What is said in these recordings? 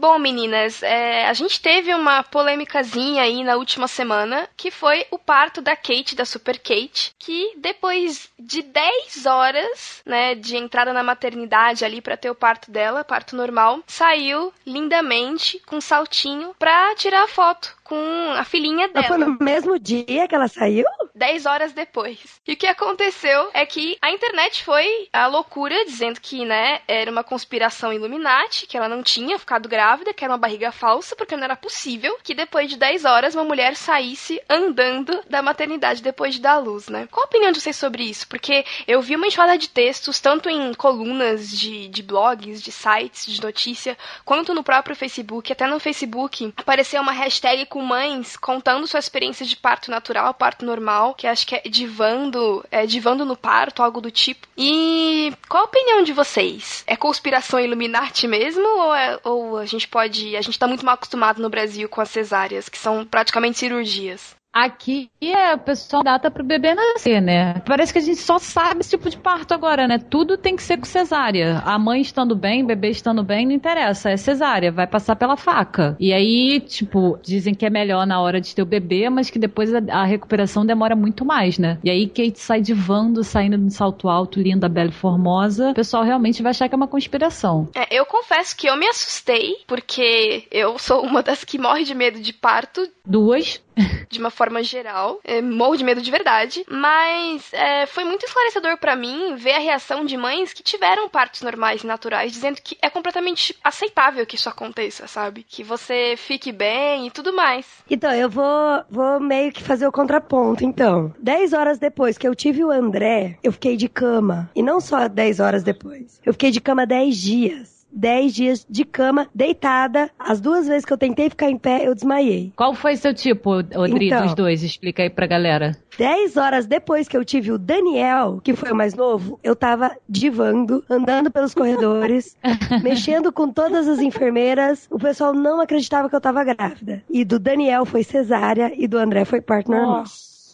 Bom, meninas, é, a gente teve uma polêmicazinha aí na última semana, que foi o parto da Kate, da Super Kate, que depois de 10 horas, né, de entrada na maternidade ali para ter o parto dela, parto normal, saiu lindamente com um saltinho pra tirar a foto com a filhinha dela. Mas foi no mesmo dia que ela saiu? Dez horas depois. E o que aconteceu é que a internet foi a loucura, dizendo que, né, era uma conspiração Illuminati, que ela não tinha ficado grávida, que era uma barriga falsa, porque não era possível que depois de 10 horas uma mulher saísse andando da maternidade depois de dar luz, né? Qual a opinião de vocês sobre isso? Porque eu vi uma enxada de textos, tanto em colunas de, de blogs, de sites, de notícia, quanto no próprio Facebook. Até no Facebook apareceu uma hashtag com com mães contando sua experiência de parto natural, parto normal, que acho que é divando, é divando no parto, algo do tipo. E qual a opinião de vocês? É conspiração Illuminati mesmo ou, é, ou a gente pode, a gente tá muito mal acostumado no Brasil com as cesáreas, que são praticamente cirurgias? Aqui é o pessoal data pro bebê nascer, né? Parece que a gente só sabe esse tipo de parto agora, né? Tudo tem que ser com cesárea. A mãe estando bem, o bebê estando bem, não interessa. É cesárea, vai passar pela faca. E aí, tipo, dizem que é melhor na hora de ter o bebê, mas que depois a, recuperação demora muito mais, né? E aí Kate sai divando, saindo de salto alto, linda, bela e formosa. O pessoal realmente vai achar que é uma conspiração. É, eu confesso que eu me assustei, porque eu sou uma das que morre de medo de parto. Duas. de uma forma geral. É, morro de medo de verdade. Mas é, foi muito esclarecedor para mim ver a reação de mães que tiveram partos normais e naturais, dizendo que é completamente aceitável que isso aconteça, sabe? Que você fique bem e tudo mais. Então, eu vou, vou meio que fazer o contraponto, então. Dez horas depois que eu tive o André, eu fiquei de cama. E não só dez horas depois. Eu fiquei de cama dez dias. 10 dias de cama, deitada. As duas vezes que eu tentei ficar em pé, eu desmaiei. Qual foi seu tipo, Odri, então, dos dois? Explica aí pra galera. 10 horas depois que eu tive o Daniel, que foi o mais novo, eu tava divando, andando pelos corredores, mexendo com todas as enfermeiras. O pessoal não acreditava que eu tava grávida. E do Daniel foi cesárea e do André foi parto normal.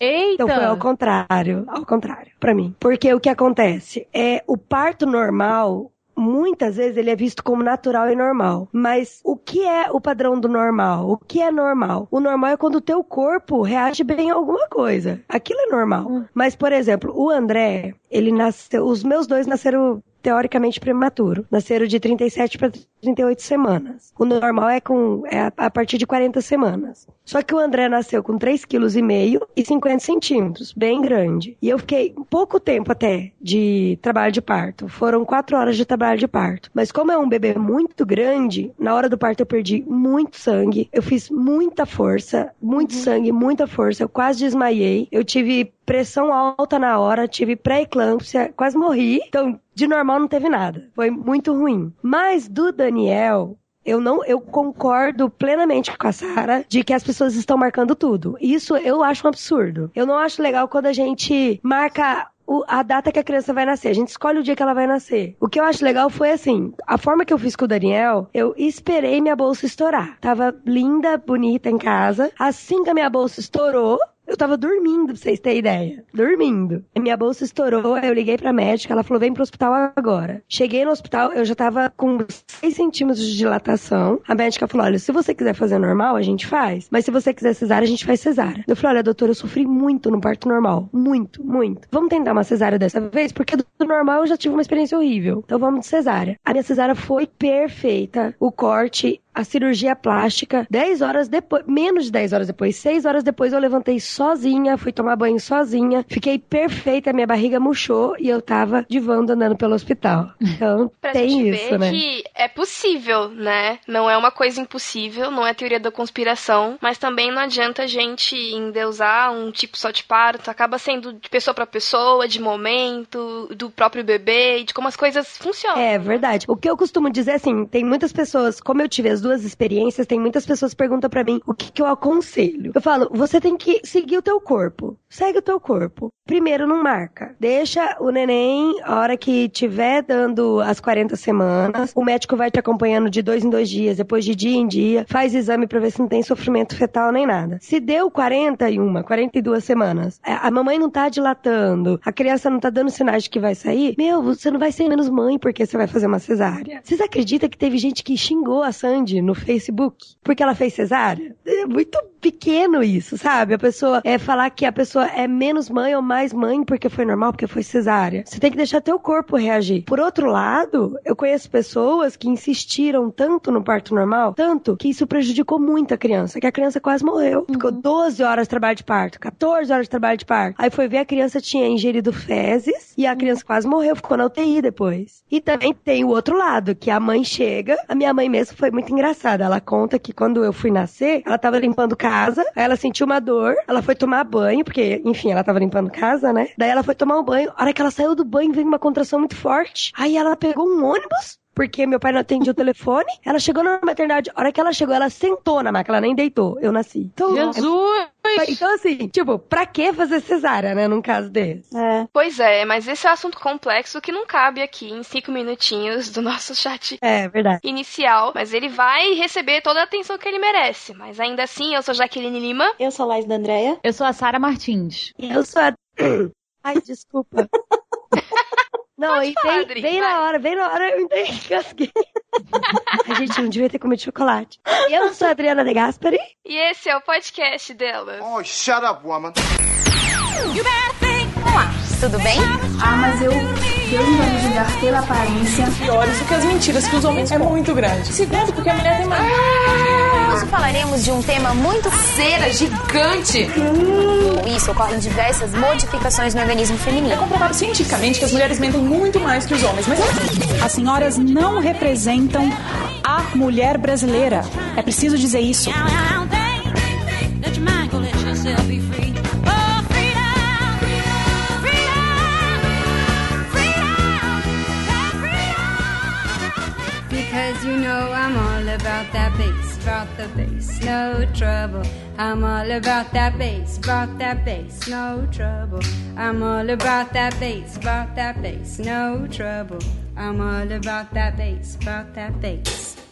Eita! Então foi ao contrário, ao contrário, para mim. Porque o que acontece é o parto normal, muitas vezes ele é visto como natural e normal. Mas o que é o padrão do normal? O que é normal? O normal é quando o teu corpo reage bem a alguma coisa. Aquilo é normal. Hum. Mas, por exemplo, o André, ele nasceu. Os meus dois nasceram teoricamente prematuro. Nasceram de 37 para 38 semanas. O normal é com é a partir de 40 semanas. Só que o André nasceu com 3,5 kg e 50 centímetros, bem grande. E eu fiquei pouco tempo até de trabalho de parto. Foram 4 horas de trabalho de parto. Mas como é um bebê muito grande, na hora do parto eu perdi muito sangue. Eu fiz muita força, muito uhum. sangue, muita força. Eu quase desmaiei. Eu tive pressão alta na hora, tive pré-eclâmpsia, quase morri. Então, de normal não teve nada. Foi muito ruim. Mas do Daniel, eu não, eu concordo plenamente com a Sara de que as pessoas estão marcando tudo. Isso eu acho um absurdo. Eu não acho legal quando a gente marca o, a data que a criança vai nascer. A gente escolhe o dia que ela vai nascer. O que eu acho legal foi assim: a forma que eu fiz com o Daniel, eu esperei minha bolsa estourar. Tava linda, bonita em casa. Assim que a minha bolsa estourou, eu tava dormindo, pra vocês terem ideia. Dormindo. Minha bolsa estourou, eu liguei pra médica, ela falou, vem pro hospital agora. Cheguei no hospital, eu já tava com 6 centímetros de dilatação. A médica falou, olha, se você quiser fazer normal, a gente faz. Mas se você quiser cesárea, a gente faz cesárea. Eu falei, olha, doutora, eu sofri muito no parto normal. Muito, muito. Vamos tentar uma cesárea dessa vez? Porque do normal eu já tive uma experiência horrível. Então vamos de cesárea. A minha cesárea foi perfeita. O corte a cirurgia plástica. 10 horas depois, menos de 10 horas depois, 6 horas depois eu levantei sozinha, fui tomar banho sozinha, fiquei perfeita, minha barriga murchou e eu tava divando andando pelo hospital. Então, pra tem gente isso, ver né? que é possível, né? Não é uma coisa impossível, não é teoria da conspiração, mas também não adianta a gente endeusar um tipo só de parto, acaba sendo de pessoa para pessoa, de momento, do próprio bebê e de como as coisas funcionam. É verdade. O que eu costumo dizer assim, tem muitas pessoas, como eu tive as duas experiências, tem muitas pessoas que perguntam para mim o que, que eu aconselho. Eu falo, você tem que seguir o teu corpo. Segue o teu corpo. Primeiro, não marca. Deixa o neném, a hora que tiver dando as 40 semanas, o médico vai te acompanhando de dois em dois dias, depois de dia em dia, faz exame para ver se não tem sofrimento fetal nem nada. Se deu 41, 42 semanas, a mamãe não tá dilatando, a criança não tá dando sinais de que vai sair, meu, você não vai ser menos mãe porque você vai fazer uma cesárea. Vocês acreditam que teve gente que xingou a Sandy no Facebook porque ela fez cesárea? É muito pequeno isso, sabe? A pessoa é falar que a pessoa é menos mãe ou mais mãe porque foi normal, porque foi cesárea. Você tem que deixar teu corpo reagir. Por outro lado, eu conheço pessoas que insistiram tanto no parto normal, tanto que isso prejudicou muito a criança, que a criança quase morreu. Ficou 12 horas de trabalho de parto, 14 horas de trabalho de parto. Aí foi ver a criança tinha ingerido fezes e a criança quase morreu, ficou na UTI depois. E também tem o outro lado, que a mãe chega, a minha mãe mesmo foi muito engraçada. Ela conta que quando eu fui nascer, ela tava limpando casa, aí ela sentiu uma dor, ela foi tomar banho, porque, enfim, ela tava limpando casa, né? Daí ela foi tomar um banho, a hora que ela saiu do banho, veio uma contração muito forte. Aí ela pegou um ônibus, porque meu pai não atendia o telefone. Ela chegou na maternidade, a hora que ela chegou, ela sentou na maca, ela nem deitou. Eu nasci. Então, Jesus! Então assim, tipo, pra que fazer cesárea, né, num caso desse? É. Pois é, mas esse é um assunto complexo que não cabe aqui em cinco minutinhos do nosso chat É, verdade. inicial. Mas ele vai receber toda a atenção que ele merece. Mas ainda assim, eu sou Jaqueline Lima. Eu sou a Laís da Andréia. Eu sou a Sara Martins. E eu sou a... Ai, desculpa. Não, e falar, bem, Adri, bem vai. na hora, bem na hora eu engasguei. A gente não devia ter comido chocolate. Eu sou a Adriana De Gasperi. E esse é o podcast delas. Oh, shut up, woman. Tudo bem? Ah, mas eu, Deus não me julgar pela aparência. piores do que as mentiras que os homens é muito grande. Segundo, porque a mulher tem mais. Hoje falaremos de um tema muito cera, gigante. Com isso, ocorrem diversas modificações no organismo É feminino. comprovado cientificamente que as mulheres mentem muito mais que os homens, mas As senhoras não representam a mulher brasileira. É preciso dizer isso. Because you know I'm all about that bass, about the bass, no trouble. I'm all about that bass, about that bass, no trouble. I'm all about that bass, about that bass, no trouble. I'm all about that bass, about that bass.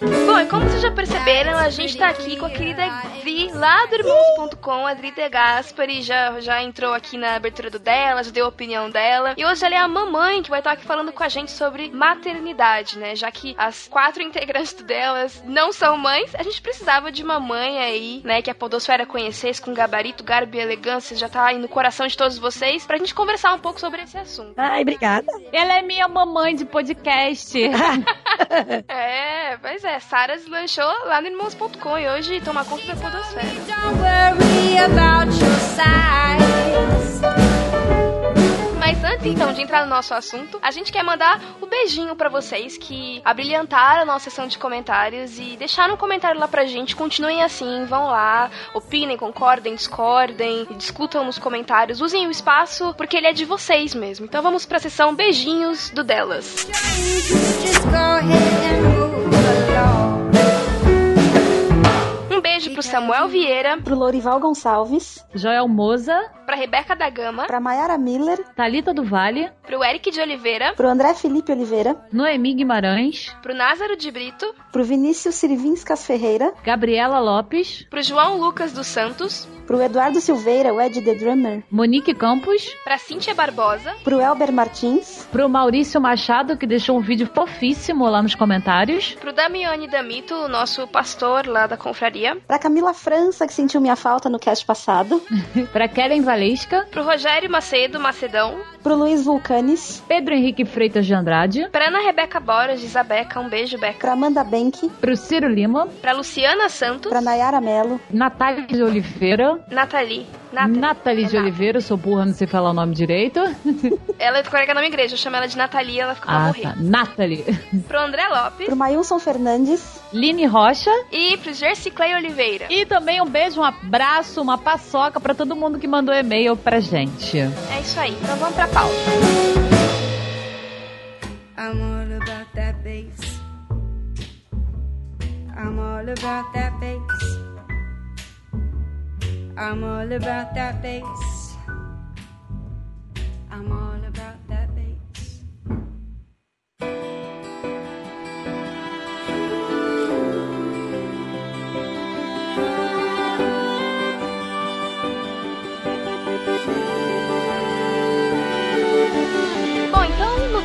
Bom, e como vocês já perceberam, a gente tá aqui com a querida Dri, lá do Irmãos.com, a Dri De Gaspari, já, já entrou aqui na abertura do dela, já deu a opinião dela. E hoje ela é a mamãe que vai estar aqui falando com a gente sobre maternidade, né? Já que as quatro integrantes delas não são mães, a gente precisava de uma mãe aí, né? Que a Podosfera conhecesse com gabarito, garbo e elegância, já tá aí no coração de todos vocês, pra gente conversar um pouco sobre esse assunto. Ai, obrigada. Ela é minha mamãe de podcast. É, pois é, Sara deslanchou lá no Irmãos.com e hoje toma conta da Podosfera. Don't worry about your size. Mas antes então de entrar no nosso assunto, a gente quer mandar o beijinho pra vocês que abrilhantaram a nossa sessão de comentários e deixaram um comentário lá pra gente. Continuem assim, vão lá, opinem, concordem, discordem, discutam nos comentários, usem o espaço porque ele é de vocês mesmo. Então vamos pra sessão beijinhos do delas. Just. Um beijo pro Samuel Vieira, Pro Lorival Gonçalves. Joel Moza, pra Rebeca da Gama, Pra Mayara Miller. Thalita do Vale, pro Eric de Oliveira, Pro André Felipe Oliveira. Noemi Guimarães, pro Názaro de Brito, Pro Vinícius Sirvinskas Ferreira. Gabriela Lopes, pro João Lucas dos Santos, Pro Eduardo Silveira, o Ed The Drummer. Monique Campos, pra Cíntia Barbosa, Pro Elber Martins. pro Maurício Machado, que deixou um vídeo fofíssimo lá nos comentários, pro Damiani Damito, o nosso pastor lá da confraria, Pra Camila França, que sentiu minha falta no cast passado. pra Kellen Valesca, pro Rogério Macedo Macedão, Pro Luiz Vulcanes. Pedro Henrique Freitas de Andrade, pra Ana Rebeca Boras de Isabeca, um beijo, Beca, Pra Amanda Benck. pro Ciro Lima, pra Luciana Santos, Pra Nayara Mello. Natália de Oliveira, Nathalie, Nathalie, Nathalie de É Oliveira, eu sou burra, não sei falar o nome direito. ela é colega na minha igreja, eu chamo ela de Nathalie, ela fica pra Ah, morrer. tá. Nathalie. Pro André Lopes Pro Mailson Fernandes. Line Rocha. e pro Jersey Clay Oliveira. E também um beijo, um abraço, uma paçoca pra todo mundo que mandou e-mail pra gente. É isso aí, então vamos pra pauta. I'm all about that bass. I'm all about that bass. I'm all about that bass. I'm all about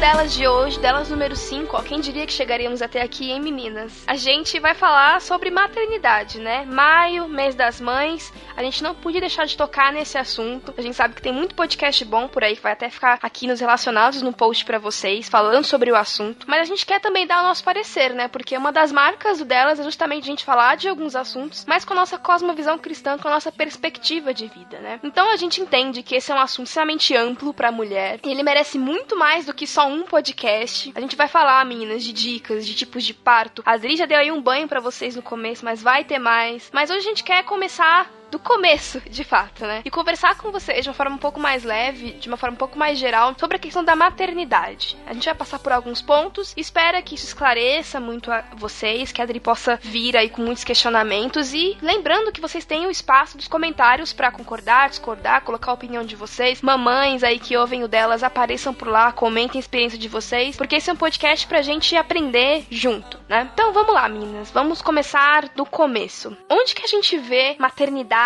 delas de hoje, delas número 5, ó, quem diria que chegaríamos até aqui, hein, meninas? A gente vai falar sobre maternidade, né? Maio, mês das mães, a gente não podia deixar de tocar nesse assunto. A gente sabe que tem muito podcast bom por aí que vai até ficar aqui nos relacionados no post para vocês, falando sobre o assunto. Mas a gente quer também dar o nosso parecer, né? Porque uma das marcas delas é justamente a gente falar de alguns assuntos, mas com a nossa cosmovisão cristã, com a nossa perspectiva de vida, né? Então a gente entende que esse é um assunto extremamente amplo para mulher e ele merece muito mais do que só um podcast. A gente vai falar, meninas, de dicas, de tipos de parto. A Adri já deu aí um banho para vocês no começo, mas vai ter mais. Mas hoje a gente quer começar do começo, de fato, né? E conversar com vocês de uma forma um pouco mais leve, de uma forma um pouco mais geral, sobre a questão da maternidade. A gente vai passar por alguns pontos, espera que isso esclareça muito a vocês, que a Adri possa vir aí com muitos questionamentos e lembrando que vocês têm o espaço dos comentários para concordar, discordar, colocar a opinião de vocês. Mamães aí que ouvem o delas, apareçam por lá, comentem a experiência de vocês, porque esse é um podcast pra gente aprender junto, né? Então vamos lá, meninas, vamos começar do começo. Onde que a gente vê maternidade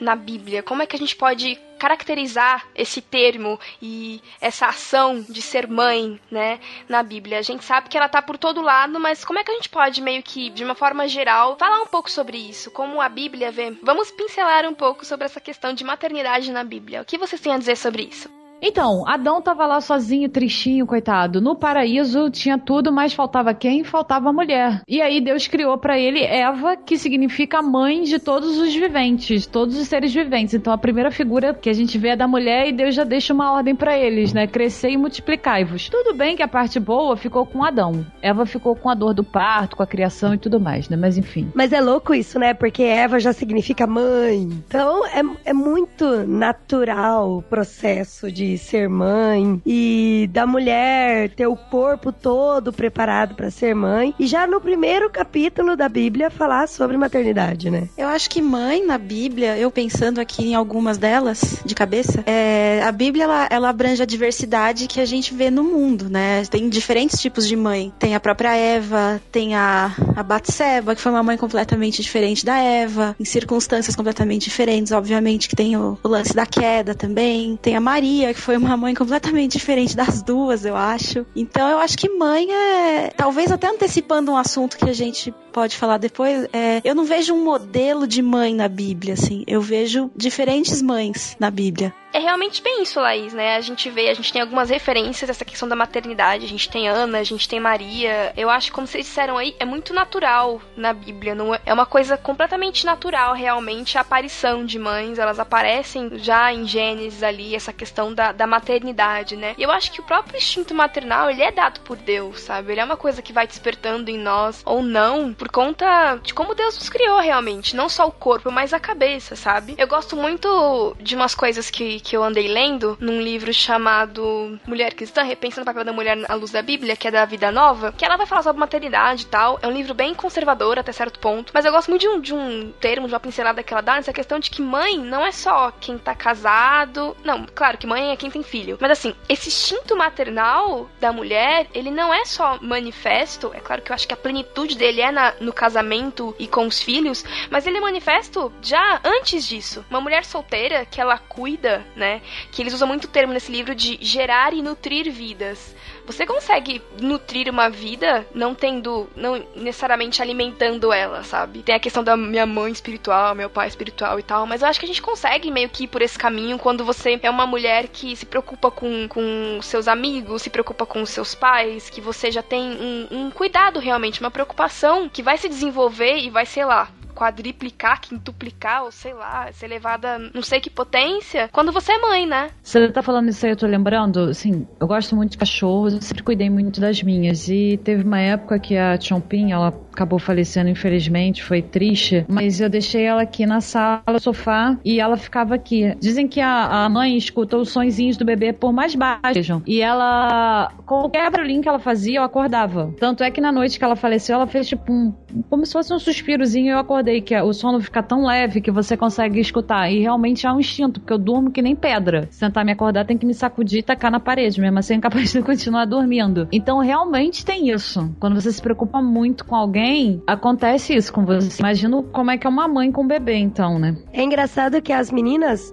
na Bíblia? Como é que a gente pode caracterizar esse termo e essa ação de ser mãe, né, na Bíblia? A gente sabe que ela tá por todo lado, mas como é que a gente pode meio que, de uma forma geral, falar um pouco sobre isso? Como a Bíblia vê? Vamos pincelar um pouco sobre essa questão de maternidade na Bíblia. O que vocês têm a dizer sobre isso? Então, Adão tava lá sozinho, tristinho, coitado. No paraíso tinha tudo, mas faltava quem? Faltava a mulher. E aí Deus criou para ele Eva, que significa mãe de todos os viventes, todos os seres viventes. Então a primeira figura que a gente vê é da mulher e Deus já deixa uma ordem para eles, né? Crescer e multiplicai-vos. Tudo bem que a parte boa ficou com Adão. Eva ficou com a dor do parto, com a criação e tudo mais, né? Mas enfim. Mas é louco isso, né? Porque Eva já significa mãe. Então é, é muito natural o processo de ser mãe e da mulher ter o corpo todo preparado para ser mãe. E já no primeiro capítulo da Bíblia falar sobre maternidade, né? Eu acho que mãe na Bíblia, eu pensando aqui em algumas delas de cabeça, é, a Bíblia ela, ela abrange a diversidade que a gente vê no mundo, né? Tem diferentes tipos de mãe. Tem a própria Eva, tem a, a Batseba, que foi uma mãe completamente diferente da Eva, em circunstâncias completamente diferentes, obviamente, que tem o, o lance da queda também. Tem a Maria, que foi uma mãe completamente diferente das duas, eu acho. Então eu acho que mãe é. Talvez até antecipando um assunto que a gente pode falar depois, é, eu não vejo um modelo de mãe na Bíblia, assim. Eu vejo diferentes mães na Bíblia. É realmente bem isso, Laís, né? A gente vê, a gente tem algumas referências essa questão da maternidade. A gente tem Ana, a gente tem Maria. Eu acho como vocês disseram aí, é muito natural na Bíblia. Não é, é uma coisa completamente natural, realmente, a aparição de mães. Elas aparecem já em Gênesis ali, essa questão da, da maternidade, né? E eu acho que o próprio instinto maternal, ele é dado por Deus, sabe? Ele é uma coisa que vai despertando em nós, ou não, por conta de como Deus nos criou realmente. Não só o corpo, mas a cabeça, sabe? Eu gosto muito de umas coisas que, que eu andei lendo num livro chamado Mulher Cristã, Repensando o Papel da Mulher à Luz da Bíblia, que é da Vida Nova, que ela vai falar sobre maternidade e tal. É um livro bem conservador até certo ponto, mas eu gosto muito de um, de um termo, de uma pincelada que ela dá nessa questão de que mãe não é só quem tá casado. Não, claro que mãe é quem tem filho. Mas assim, esse instinto maternal da mulher, ele não é só manifesto. É claro que eu acho que a plenitude dele é na, no casamento e com os filhos, mas ele é manifesto já antes disso. Uma mulher solteira que ela cuida, né? Que eles usam muito o termo nesse livro de gerar e nutrir vidas. Você consegue nutrir uma vida não tendo, não necessariamente alimentando ela, sabe? Tem a questão da minha mãe espiritual, meu pai espiritual e tal, mas eu acho que a gente consegue meio que ir por esse caminho quando você é uma mulher que se preocupa com, com seus amigos, se preocupa com seus pais, que você já tem um, um cuidado realmente, uma preocupação que vai se desenvolver e vai, sei lá, quadriplicar, quintuplicar, ou sei lá, ser levada não sei que potência, quando você é mãe, né? Você tá falando isso aí, eu tô lembrando, assim, eu gosto muito de cachorros, eu sempre cuidei muito das minhas. E teve uma época que a Chompin, ela acabou falecendo, infelizmente, foi triste, mas eu deixei ela aqui na sala, no sofá, e ela ficava aqui. Dizem que a, a mãe escuta os sonzinhos do bebê por mais baixos, e ela, qualquer barulhinho que ela fazia, eu acordava. Tanto é que na noite que ela faleceu, ela fez tipo um, como se fosse um suspirozinho, eu acordei que o sono fica tão leve que você consegue escutar. E realmente é um instinto, porque eu durmo que nem pedra. Se tentar me acordar, tem que me sacudir e tacar na parede, mesmo assim incapaz de continuar dormindo. Então realmente tem isso. Quando você se preocupa muito com alguém, acontece isso com você. Imagino como é que é uma mãe com um bebê, então, né? É engraçado que as meninas,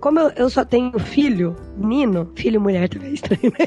como eu, só tenho filho, menino, filho e mulher também é estranho, né?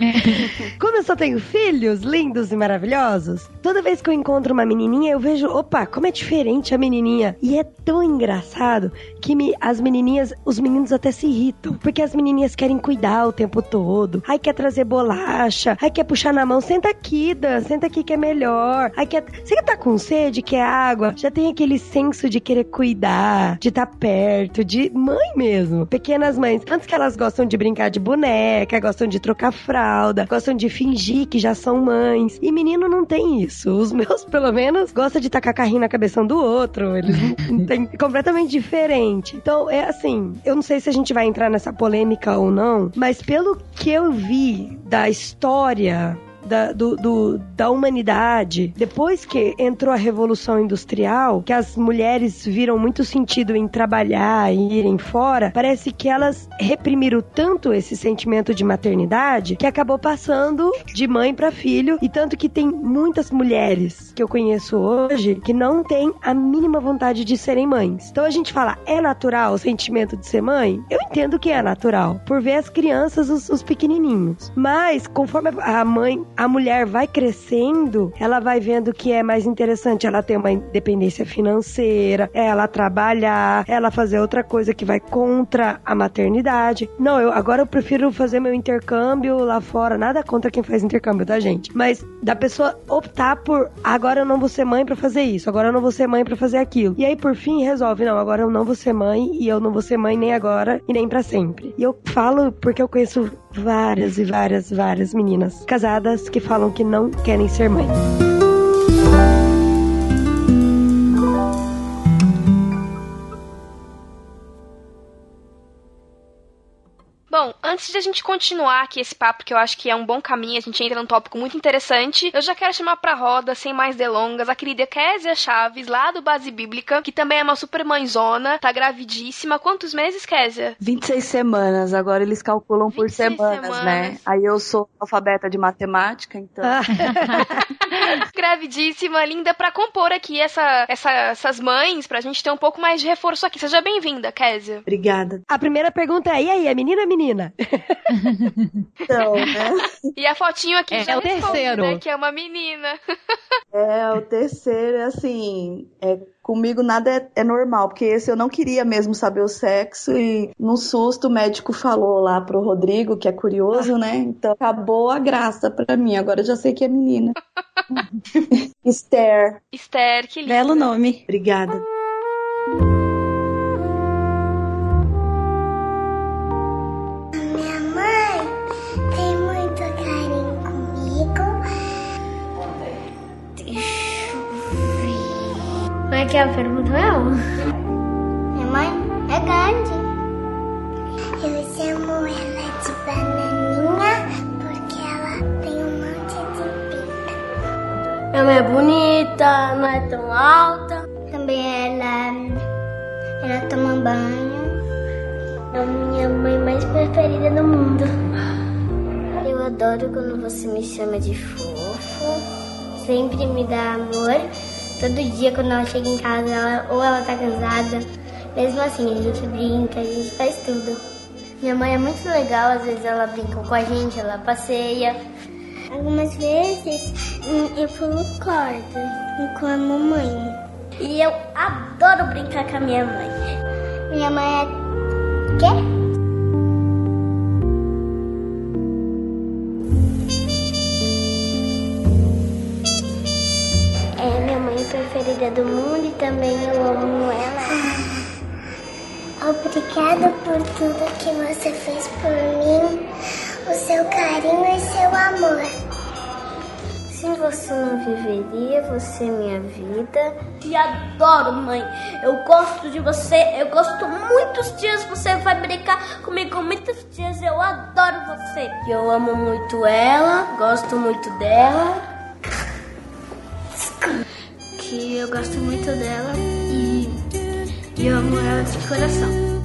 Como eu só tenho filhos lindos e maravilhosos, toda vez que eu encontro uma menininha, eu vejo, opa, como é diferente a menininha. E é tão engraçado que me, as menininhas, os meninos até se irritam, porque as menininhas querem cuidar o tempo todo. Ai, quer trazer bolacha, ai, quer puxar na mão, senta aqui, Dan, senta aqui que é melhor. Ai, quer, você tá com sede, quer água? Já tem aquele senso de querer cuidar, de estar tá perto, de mãe mesmo. Pequenas mães. Antes que elas gostam de brincar de boneca, gostam de trocar fralda, gostam de fingir que já são mães. E menino não tem isso. Os meus, pelo menos, gostam de tacar carrinho na cabeça um do outro. Eles têm completamente diferente. Então, é assim, eu não sei se a gente vai entrar nessa polêmica ou não, mas pelo que eu vi da história da, do, do, da humanidade, depois que entrou a Revolução Industrial, que as mulheres viram muito sentido em trabalhar e irem fora, parece que elas reprimiram tanto esse sentimento de maternidade que acabou passando de mãe para filho, e tanto que tem muitas mulheres que eu conheço hoje que não têm a mínima vontade de serem mães. Então a gente fala, é natural o sentimento de ser mãe? Eu entendo que é natural, por ver as crianças, os, os pequenininhos. Mas, conforme a mãe a mulher vai crescendo, ela vai vendo que é mais interessante ela ter uma independência financeira, ela trabalhar, ela fazer outra coisa que vai contra a maternidade. Não, eu agora eu prefiro fazer meu intercâmbio lá fora, nada contra quem faz intercâmbio, tá, gente? Mas da pessoa optar por agora eu não vou ser mãe para fazer isso, agora eu não vou ser mãe para fazer aquilo. E aí por fim resolve, não, agora eu não vou ser mãe e eu não vou ser mãe nem agora e nem para sempre. E eu falo porque eu conheço várias e várias, várias meninas casadas que falam que não querem ser mãe. Bom, antes de a gente continuar aqui esse papo, que eu acho que é um bom caminho, a gente entra num tópico muito interessante, eu já quero chamar pra roda, sem mais delongas, a querida Késia Chaves, lá do Base Bíblica, que também é uma super mãezona, tá gravidíssima. Quantos meses, Késia? 26 semanas, agora eles calculam por semanas, semanas, né? Aí eu sou alfabeta de matemática, então. gravidíssima, linda, pra compor aqui essa, essa, essas mães, pra gente ter um pouco mais de reforço aqui. Seja bem-vinda, Késia. Obrigada. A primeira pergunta é: e aí, é menina ou menina? Então, né? E a fotinho aqui É, já é o terceiro. né, que é uma menina. É, o terceiro, assim, é, comigo nada é, é normal, porque esse eu não queria mesmo saber o sexo e no susto o médico falou lá pro Rodrigo, que é curioso, né? Então acabou a graça pra mim, agora eu já sei que é menina. Esther. Esther, que linda. Belo nome. Obrigada. Que é a pergunta mesmo? Minha mãe é grande. Eu chamo ela de bananinha porque ela tem um monte de pinta. Minha mãe é bonita, não é tão alta. Também ela, ela toma banho. É a minha mãe mais preferida do mundo. Eu adoro quando você me chama de fofo. Sempre me dá amor. Todo dia quando ela chega em casa, ela- ou ela tá cansada. Mesmo assim, a gente brinca, a gente faz tudo. Minha mãe é muito legal, às vezes ela brinca com a gente, ela passeia. Algumas vezes hum, eu pulo corda com a mamãe. E eu adoro brincar com a minha mãe. Minha mãe é Quê? Preferida do mundo e também eu amo ela. Obrigada por tudo que você fez por mim, o seu carinho e seu amor. Sem você não viveria, você é minha vida. Te adoro, mãe. Eu gosto de você. Eu gosto muitos dias. Você vai brincar comigo muitos dias. Eu adoro você. Eu amo muito ela. Gosto muito dela. Que eu gosto muito dela e e eu amo ela de coração.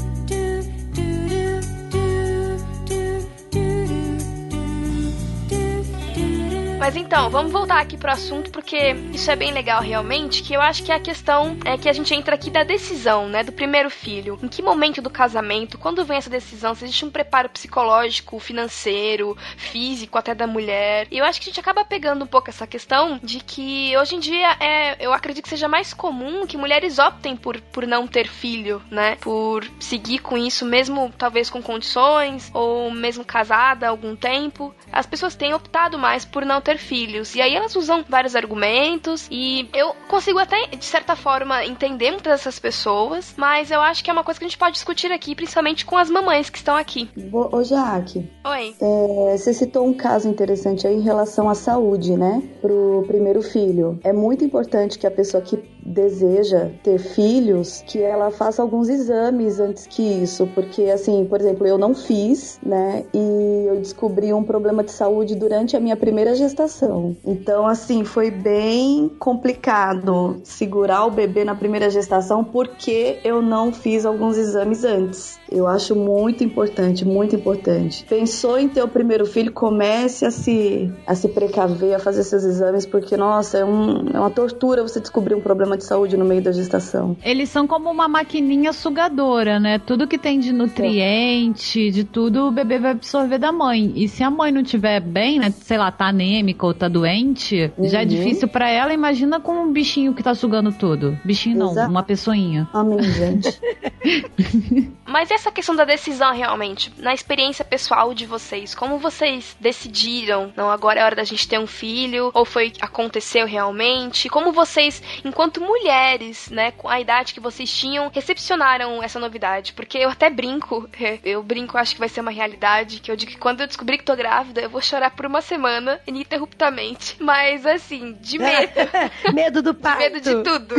Mas então, vamos voltar aqui pro assunto, porque isso é bem legal realmente, que eu acho que a questão é que a gente entra aqui da decisão, né, do primeiro filho. Em que momento do casamento, quando vem essa decisão, se existe um preparo psicológico, financeiro, físico até da mulher. E eu acho que a gente acaba pegando um pouco essa questão de que hoje em dia é, eu acredito que seja mais comum que mulheres optem por, por não ter filho, né? Por seguir com isso, mesmo talvez com condições, ou mesmo casada há algum tempo. As pessoas têm optado mais por não ter filhos. E aí elas usam vários argumentos. E eu consigo até, de certa forma, entender muitas dessas pessoas. Mas eu acho que é uma coisa que a gente pode discutir aqui, principalmente com as mamães que estão aqui. Ô, Jaque. Oi. É, você citou um caso interessante aí em relação à saúde, né? Pro primeiro filho. É muito importante que a pessoa que deseja ter filhos, que ela faça alguns exames antes que isso, porque assim, por exemplo, eu não fiz, né? E eu descobri um problema de saúde durante a minha primeira gestação. Então, assim, foi bem complicado segurar o bebê na primeira gestação porque eu não fiz alguns exames antes. Eu acho muito importante, muito importante. Pensou em ter o primeiro filho, comece a se, a se precaver, a fazer seus exames, porque, nossa, é, um, é uma tortura você descobrir um problema de saúde no meio da gestação. Eles são como uma maquininha sugadora, né? Tudo que tem de nutriente, de tudo, o bebê vai absorver da mãe. E se a mãe não tiver bem, né? Sei lá, tá anêmica ou tá doente, uhum. já é uhum. difícil para ela. Imagina com um bichinho que tá sugando tudo. Bichinho não, Exato. uma pessoinha. Amém, gente. Mas essa questão da decisão realmente, na experiência pessoal de vocês, como vocês decidiram, não, agora é hora da gente ter um filho, ou foi aconteceu realmente? Como vocês, enquanto mulheres, né, com a idade que vocês tinham, recepcionaram essa novidade? Porque eu até brinco, eu brinco, acho que vai ser uma realidade, que eu digo que quando eu descobrir que tô grávida, eu vou chorar por uma semana ininterruptamente. Mas assim, de medo. medo do parto. De medo de tudo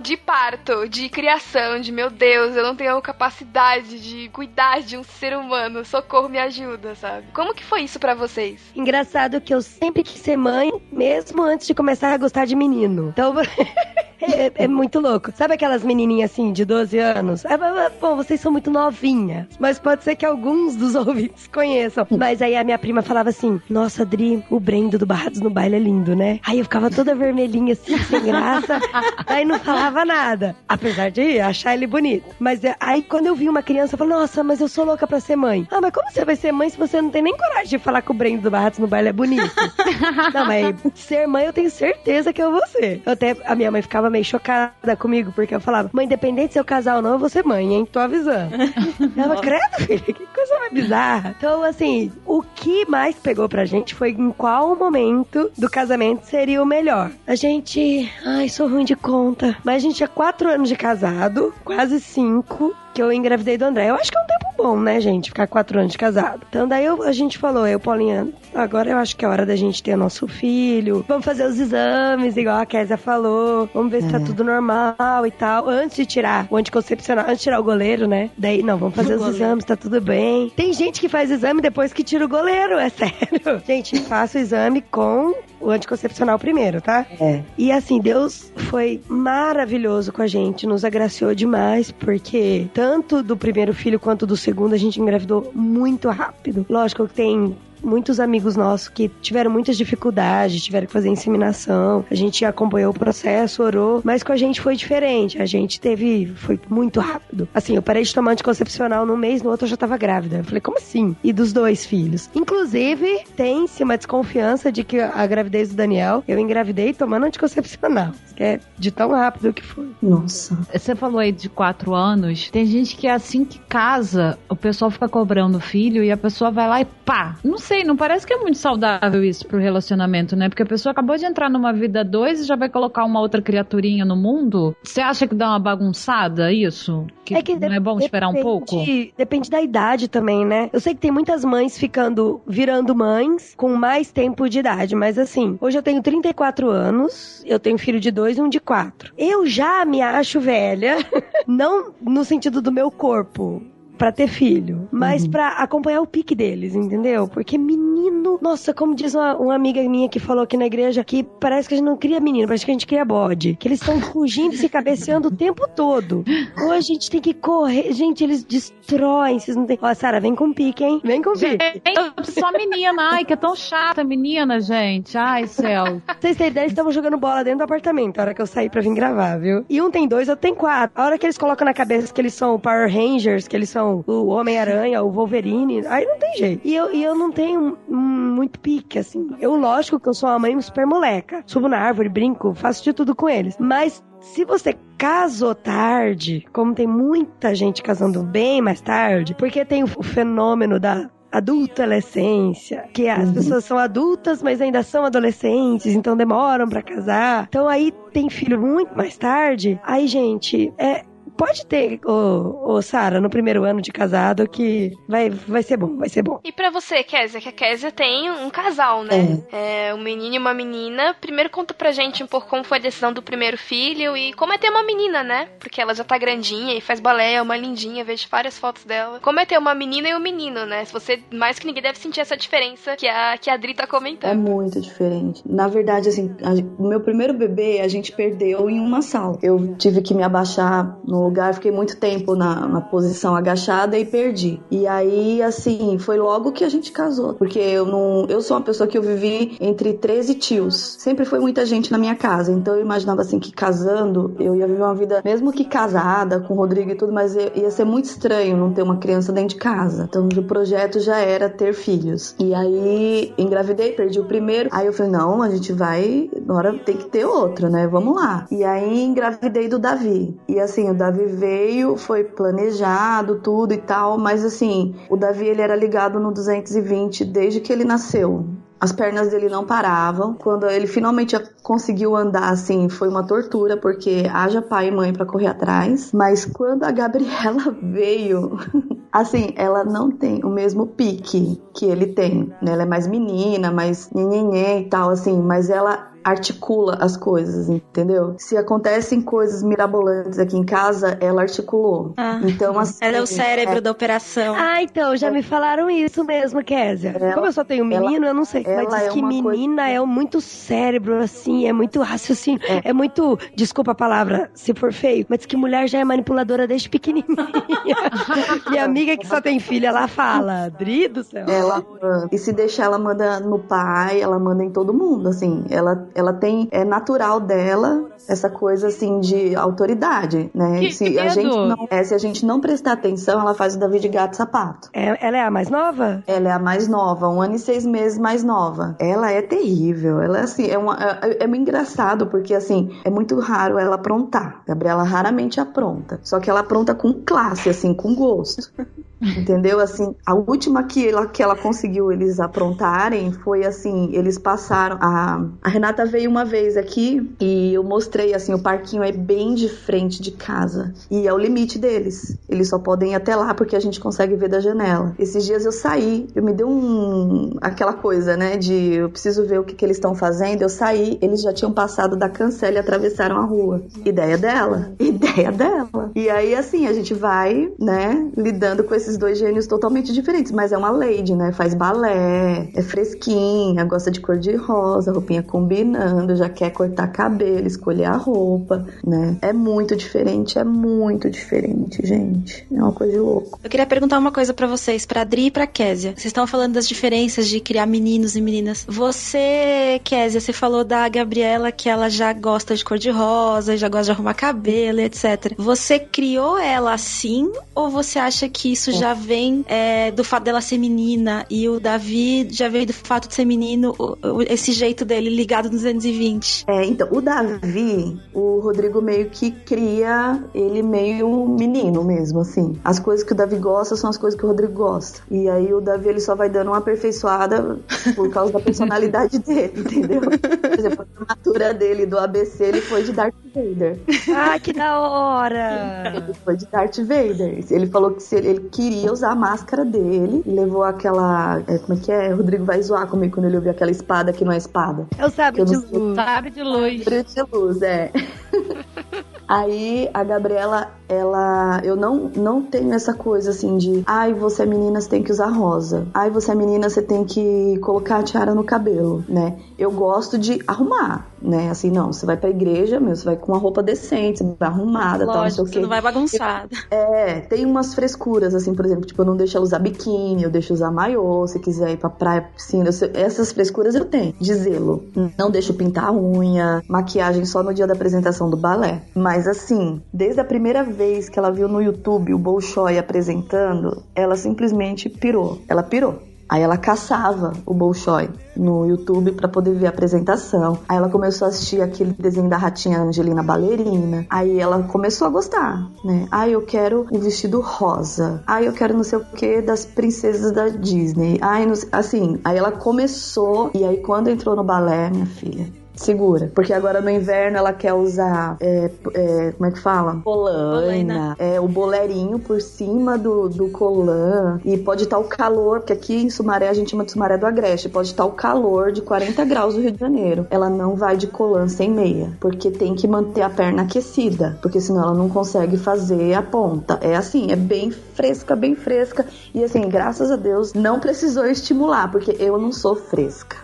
de parto, de criação, de meu Deus, eu não tenho capacidade de cuidar de um ser humano, socorro, me ajuda, sabe? Como que foi isso para vocês? Engraçado que eu sempre quis ser mãe, mesmo antes de começar a gostar de menino. Então, é, é, muito louco. Sabe aquelas menininhas assim, de 12 anos? É, bom, vocês são muito novinhas, mas pode ser que alguns dos ouvintes conheçam. Mas aí a minha prima falava assim: Nossa, Adri, o Brendo do Barrados no baile é lindo, né? Aí eu ficava toda vermelhinha assim, sem graça. aí não falava nada. Apesar de achar ele bonito. Mas é, aí quando eu vi uma criança, eu falei, nossa, mas eu sou louca pra ser mãe. Ah, mas como você vai ser mãe se você não tem nem coragem de falar que o Brendo do Barrados no baile é bonito? não, mas ser mãe eu tenho certeza que eu vou ser. Eu até, a minha mãe ficava meio chocada comigo, porque eu falava, mãe, independente se eu casar ou não, eu vou ser mãe, hein? Tô avisando. Ela, credo, filha, que coisa mais bizarra. Então, assim, o que mais pegou pra gente foi em qual momento do casamento seria o melhor. A gente. Ai, sou ruim de conta. Mas a gente tinha quatro anos de casado, quase cinco que eu engravidei do André. Eu acho que é um tempo bom, né, gente? Ficar quatro anos de casado. Então daí eu, a gente falou, eu, Paulinha, agora eu acho que é hora da gente ter nosso filho. Vamos fazer os exames, igual a Késia falou. Vamos ver se tá é. tudo normal e tal. Antes de tirar o anticoncepcional, antes de tirar o goleiro, né? Daí, não, vamos fazer o os goleiro. exames, tá tudo bem. Tem gente que faz exame depois que tira o goleiro, é sério. Gente, faça o exame com o anticoncepcional primeiro, tá? É. E assim, Deus foi maravilhoso com a gente, nos agraciou demais, porque tanto do primeiro filho quanto do segundo a gente engravidou muito rápido. Lógico que tem muitos amigos nossos que tiveram muitas dificuldades, tiveram que fazer inseminação. A gente acompanhou o processo, orou, mas com a gente foi diferente. A gente teve, foi muito rápido. Assim, eu parei de tomar anticoncepcional num mês, no outro eu já tava grávida. Eu falei, como assim? E dos dois filhos. Inclusive, tem-se uma desconfiança de que a gravidez do Daniel, eu engravidei tomando anticoncepcional. Que é de tão rápido que foi. Nossa. Você falou aí de quatro anos. Tem gente que é assim que casa, o pessoal fica cobrando filho e a pessoa vai lá e pá. Não sei, não parece que é muito saudável isso pro relacionamento, né? Porque a pessoa acabou de entrar numa vida dois e já vai colocar uma outra criaturinha no mundo. Você acha que dá uma bagunçada isso? Que, é que não é bom esperar um pouco? Depende da idade também, né? Eu sei que tem muitas mães ficando, virando mães com mais tempo de idade, mas assim, hoje eu tenho 34 anos, eu tenho filho de dois e um de quatro. Eu já me acho velha, não no sentido do meu corpo, pra ter filho, mas Uhum. pra acompanhar o pique deles, entendeu? Porque menino, nossa, como diz uma, uma amiga minha que falou aqui na igreja, que parece que a gente não cria menino, parece que a gente cria bode. Que eles estão fugindo e se cabeceando o tempo todo. Ou a gente tem que correr. Gente, eles destroem. Vocês não tem. Ó, Sara, vem com pique, hein? Vem com pique. Gente, só menina. Ai, que é tão chata, menina, gente. Ai, céu. Vocês têm ideia, eles estavam jogando bola dentro do apartamento a hora que eu saí pra vir gravar, viu? E um tem dois, outro tem quatro. A hora que eles colocam na cabeça que eles são o Power Rangers, que eles são o Homem-Aranha, o Wolverine, aí não tem jeito. E eu, e eu não tenho muito pique, assim. Eu, lógico que eu sou uma mãe super moleca. Subo na árvore, brinco, faço de tudo com eles. Mas se você casou tarde, como tem muita gente casando bem mais tarde, porque tem o fenômeno da adolescência, que as pessoas são adultas, mas ainda são adolescentes, então demoram pra casar. Então aí tem filho muito mais tarde. Aí, gente, é pode ter, ô, ô Sara, no primeiro ano de casado que vai, vai ser bom, vai ser bom. E pra você, Kézia, que a Kézia tem um casal, né? É. um menino e uma menina. Primeiro conta pra gente um pouco como foi a decisão do primeiro filho e como é ter uma menina, né? Porque ela já tá grandinha e faz balé, é uma lindinha, vejo várias fotos dela. Como é ter uma menina e um menino, né? Se você, mais que ninguém, deve sentir essa diferença que a, que a Adri tá comentando. É muito diferente. Na verdade, assim, o meu primeiro bebê a gente perdeu em uma sala. Eu tive que me abaixar no lugar, fiquei muito tempo na, na posição agachada e perdi. E aí, assim, foi logo que a gente casou. Porque eu não. Eu sou uma pessoa que eu vivi entre 13 tios. Sempre foi muita gente na minha casa. Então eu imaginava assim que casando, eu ia viver uma vida, mesmo que casada, com o Rodrigo e tudo, mas ia ser muito estranho não ter uma criança dentro de casa. Então o projeto já era ter filhos. E aí engravidei, perdi o primeiro. Aí eu falei, não, a gente vai. Agora tem que ter outro, né? Vamos lá. E aí engravidei do Davi. E assim, o Davi veio, foi planejado, tudo e tal, mas assim, o Davi ele era ligado no 220 desde que ele nasceu. As pernas dele não paravam. Quando ele finalmente conseguiu andar, assim, foi uma tortura, porque haja pai e mãe pra correr atrás. Mas quando a Gabriela veio, assim, ela não tem o mesmo pique que ele tem. Né? Ela é mais menina, mais nhenhenhê e tal, assim, mas ela articula as coisas, entendeu? Se acontecem coisas mirabolantes aqui em casa, ela articulou. Ah, então, assim. ela é o cérebro da operação. Ah, então, já me falaram isso mesmo, Kézia. Ela- Como eu só tenho menino, eu não sei. Mas ela diz é que menina é muito cérebro, assim, é muito raciocínio. É. muito, desculpa a palavra se for feio, mas diz que mulher já é manipuladora desde pequenininha. Minha amiga que só tem filha, ela fala, Adri do céu. Ela manda. E se deixar, ela manda no pai, ela manda em todo mundo, assim. Ela, ela tem, é natural dela essa coisa, assim, de autoridade, né? Que se, a gente não, é, se a gente não prestar atenção, ela faz o Davi de gato sapato. É- ela é a mais nova? Ela é a mais nova, um ano e seis meses mais nova. Ela é terrível. Ela é assim, é, uma, é, é muito engraçado, porque assim, é muito raro ela aprontar. Gabriela raramente apronta. Só que ela apronta com classe, assim, com gosto. Entendeu? Assim, a última que ela, que ela conseguiu eles aprontarem foi assim, eles passaram. A, a Renata veio uma vez aqui e eu mostrei assim, o parquinho é bem de frente de casa. E é o limite deles. Eles só podem ir até lá porque a gente consegue ver da janela. Esses dias eu saí, eu me deu um. aquela coisa, né? De eu preciso ver o que, que eles estão fazendo. Eu saí, eles já tinham passado da cancela e atravessaram a rua. Ideia dela. Ideia dela. E aí, assim, a gente vai, né, lidando com esses dois gênios totalmente diferentes. Mas é uma lady, né? Faz balé, é fresquinha, gosta de cor de rosa, roupinha combinando, já quer cortar cabelo, escolher a roupa, né? É muito diferente, é muito diferente, gente. É uma coisa de louco. Eu queria perguntar uma coisa pra vocês, pra Adri e pra Késia. Vocês estão falando das diferenças de criar meninos e meninas. Você, Késia, você falou da Gabriela que ela já gosta de cor de rosa, já gosta de arrumar cabelo, etc. Você criou ela assim ou você acha que isso já vem é, do fato dela ser menina e o Davi já veio do fato de ser menino, esse jeito dele ligado no 220? É, então, o Davi, o Rodrigo meio que cria ele meio menino mesmo, assim. As coisas que o Davi gosta são as coisas que o Rodrigo gosta. E aí o Davi, ele só vai dando uma aperfeiçoada por causa da personalidade dele, entendeu? Por exemplo, a formatura dele do ABC, ele foi de Darth Vader. Ah, que da hora! Ele foi de Darth Vader. Ele falou que se ele, ele queria usar a máscara dele e levou aquela. é, como é que é? O Rodrigo vai zoar comigo quando ele ouviu aquela espada que não é espada. É o sabre Eu de luz. Sabe de luz. Sabre de luz, é. Aí a Gabriela, ela. Eu não, não tenho essa coisa assim de. Ai, você é menina, você tem que usar rosa. Ai, você é menina, você tem que colocar a tiara no cabelo, né? Eu gosto de arrumar, né? Assim, não, você vai pra igreja, meu, você vai com uma roupa decente, você vai arrumada, tal, não sei Lógico, o você quê. não vai bagunçada. É, tem umas frescuras, assim, por exemplo, tipo, eu não deixo ela usar biquíni, eu deixo usar maiô, se quiser ir pra praia, piscina, eu essas frescuras eu tenho, de zelo. Não deixo pintar a unha, maquiagem só no dia da apresentação do balé. Mas assim, desde a primeira vez que ela viu no YouTube o Bolshoi apresentando, ela simplesmente pirou. Ela pirou. Aí ela caçava o Bolshoi no YouTube pra poder ver a apresentação. Aí ela começou a assistir aquele desenho da ratinha Angelina Ballerina. Aí ela começou a gostar, né? Ai, eu quero o vestido rosa. Ai, eu quero não sei o que das princesas da Disney. Sei- assim, aí ela começou e aí quando entrou no balé, minha filha, segura. Porque agora no inverno ela quer usar. é, é, como é que fala? Polaina. É, o bolerinho por cima do, do colã. E pode estar o calor, porque aqui em Sumaré a gente chama de Sumaré do Agreste. Pode estar o calor de 40 graus do Rio de Janeiro. Ela não vai de colã sem meia. Porque tem que manter a perna aquecida. Porque senão ela não consegue fazer a ponta. É assim, é bem fresca, bem fresca. E assim, graças a Deus, não precisou estimular, porque eu não sou fresca.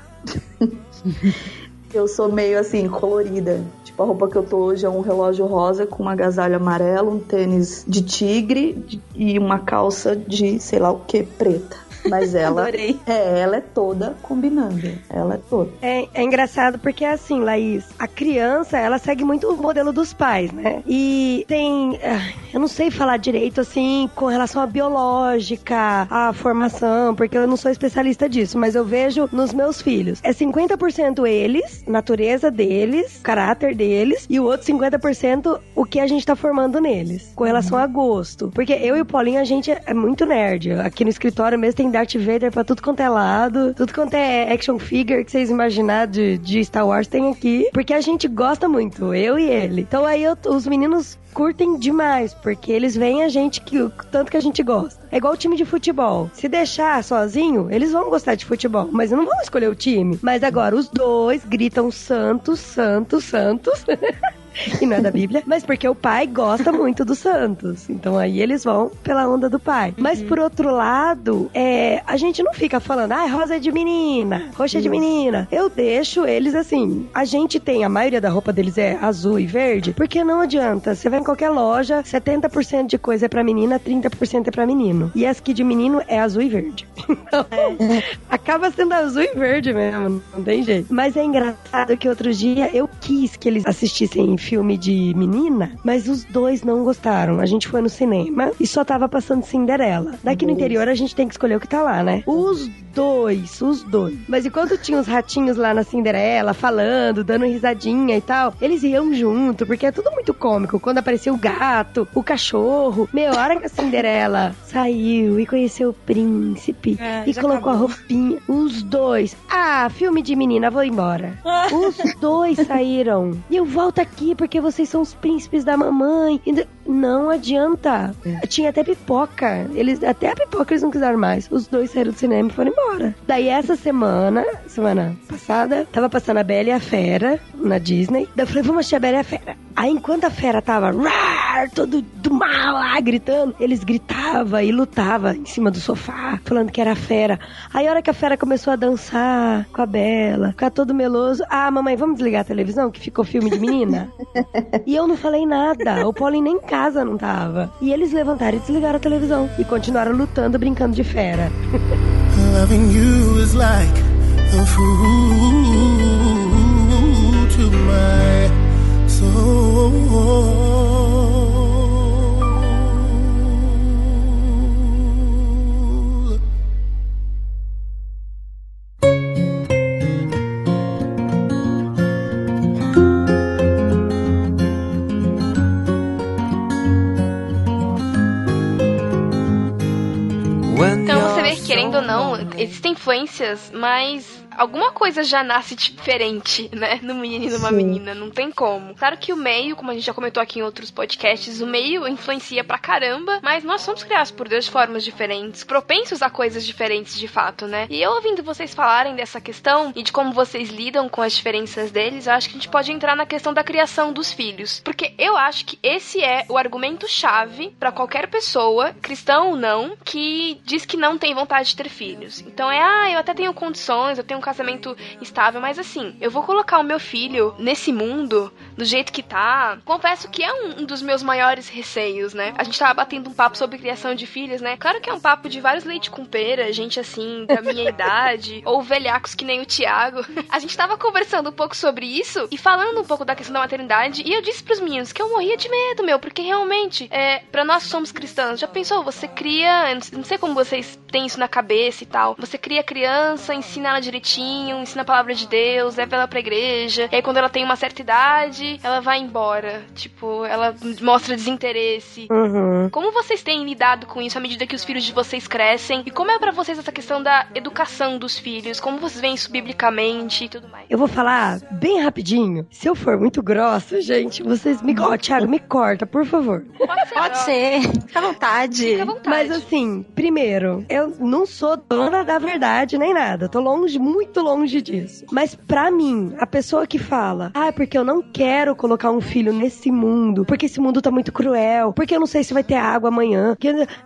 Eu sou meio assim, colorida. Tipo, a roupa que eu tô hoje é um relógio rosa com um agasalho amarelo, um tênis de tigre e uma calça de sei lá o que, preta. Mas ela. Adorei. É, ela é toda combinando. Ela é toda. É, é engraçado porque é assim, Laís, a criança, ela segue muito o modelo dos pais, né? E tem, ah, eu não sei falar direito assim com relação à biológica, à formação, porque eu não sou especialista disso, mas eu vejo nos meus filhos. É 50% eles, natureza deles, caráter deles, e o outro 50% o que a gente tá formando neles, com relação a gosto. Porque eu e o Paulinho, a gente é muito nerd. Aqui no escritório mesmo tem Darth Vader pra tudo quanto é lado, tudo quanto é action figure que vocês imaginar de, de Star Wars tem aqui, porque a gente gosta muito, eu e ele. Então aí eu- os meninos curtem demais, porque eles veem a gente que tanto que a gente gosta. É igual o time de futebol. Se deixar sozinho, eles vão gostar de futebol, mas não vão escolher o time. Mas agora os dois gritam Santos, Santos, Santos. E não é da Bíblia, mas porque o pai gosta muito do Santos. Então aí eles vão pela onda do pai. Mas por outro lado, é, a gente não fica falando, ah, rosa é de menina, roxa é de menina. Eu deixo eles assim. A gente tem, a maioria da roupa deles é azul e verde, porque não adianta. Você vai em qualquer loja, 70% de coisa é pra menina, 30% é pra menino. E as que de menino é azul e verde. Então, acaba sendo azul e verde mesmo, não tem jeito. Mas é engraçado que outro dia eu quis que eles assistissem filme de menina, mas os dois não gostaram. A gente foi no cinema e só tava passando Cinderela. Daqui no interior a gente tem que escolher o que tá lá, né? Os dois, os dois. Mas enquanto tinha os ratinhos lá na Cinderela falando, dando risadinha e tal, eles iam junto, porque é tudo muito cômico. Quando apareceu o gato, o cachorro. Meu, a hora que a Cinderela saiu e conheceu o príncipe É, e colocou a acabou. roupinha, os dois. Ah, filme de menina, vou embora. Os dois saíram. E eu volto aqui porque vocês são os príncipes da mamãe. Não adianta. Tinha até pipoca. Eles até a pipoca eles não quiseram mais. Os dois saíram do cinema e foram embora. Daí essa semana, semana passada, tava passando a Bela e a Fera na Disney. Daí eu falei, vamos assistir a Bela e a Fera. Aí enquanto a Fera tava rar, todo do mal lá gritando, eles gritavam e lutavam em cima do sofá, falando que era a Fera. Aí a hora que a Fera começou a dançar com a Bela, ficar todo meloso, ah, mamãe, vamos desligar a televisão que ficou filme de menina? E eu não falei nada. O Paulinho nem em casa não tava. E eles levantaram e desligaram a televisão. E continuaram lutando, brincando de fera. Loving you is like the food to my soul. Existem influências mais alguma coisa já nasce diferente, né? No menino e numa Sim. menina, não tem como. Claro que o meio, como a gente já comentou aqui em outros podcasts, o meio influencia pra caramba, mas nós somos criados por Deus de formas diferentes, propensos a coisas diferentes de fato, né? E eu ouvindo vocês falarem dessa questão e de como vocês lidam com as diferenças deles, eu acho que a gente pode entrar na questão da criação dos filhos. Porque eu acho que esse é o argumento-chave pra qualquer pessoa, cristão ou não, que diz que não tem vontade de ter filhos. Então é, ah, eu até tenho condições, eu tenho casamento estável, mas assim, eu vou colocar o meu filho nesse mundo do jeito que tá. Confesso que é um, um dos meus maiores receios, né? A gente tava batendo um papo sobre criação de filhos, né? Claro que é um papo de vários leite com pera, gente assim, da minha idade, ou velhacos que nem o Thiago. A gente tava conversando um pouco sobre isso e falando um pouco da questão da maternidade, e eu disse pros meninos que eu morria de medo, meu, porque realmente, é, para nós que somos cristãos, já pensou, você cria, não sei como vocês têm isso na cabeça e tal, você cria a criança, ensina ela direitinho, ensina a palavra de Deus, leva ela pra igreja, e aí quando ela tem uma certa idade, ela vai embora, tipo, ela mostra desinteresse. Uhum. Como vocês têm lidado com isso à medida que os filhos de vocês crescem? E como é pra vocês essa questão da educação dos filhos? Como vocês veem isso biblicamente e tudo mais? Eu vou falar bem rapidinho. Se eu for muito grossa, gente, vocês me. Ó, Thiago, me corta, por favor. Pode ser. Pode ser. Fica à vontade. Fica à vontade. Mas assim, primeiro, eu não sou dona da verdade nem nada. Tô longe, muito longe disso. Mas pra mim, a pessoa que fala, ah, porque eu não quero colocar um filho nesse mundo, porque esse mundo tá muito cruel, porque eu não sei se vai ter água amanhã.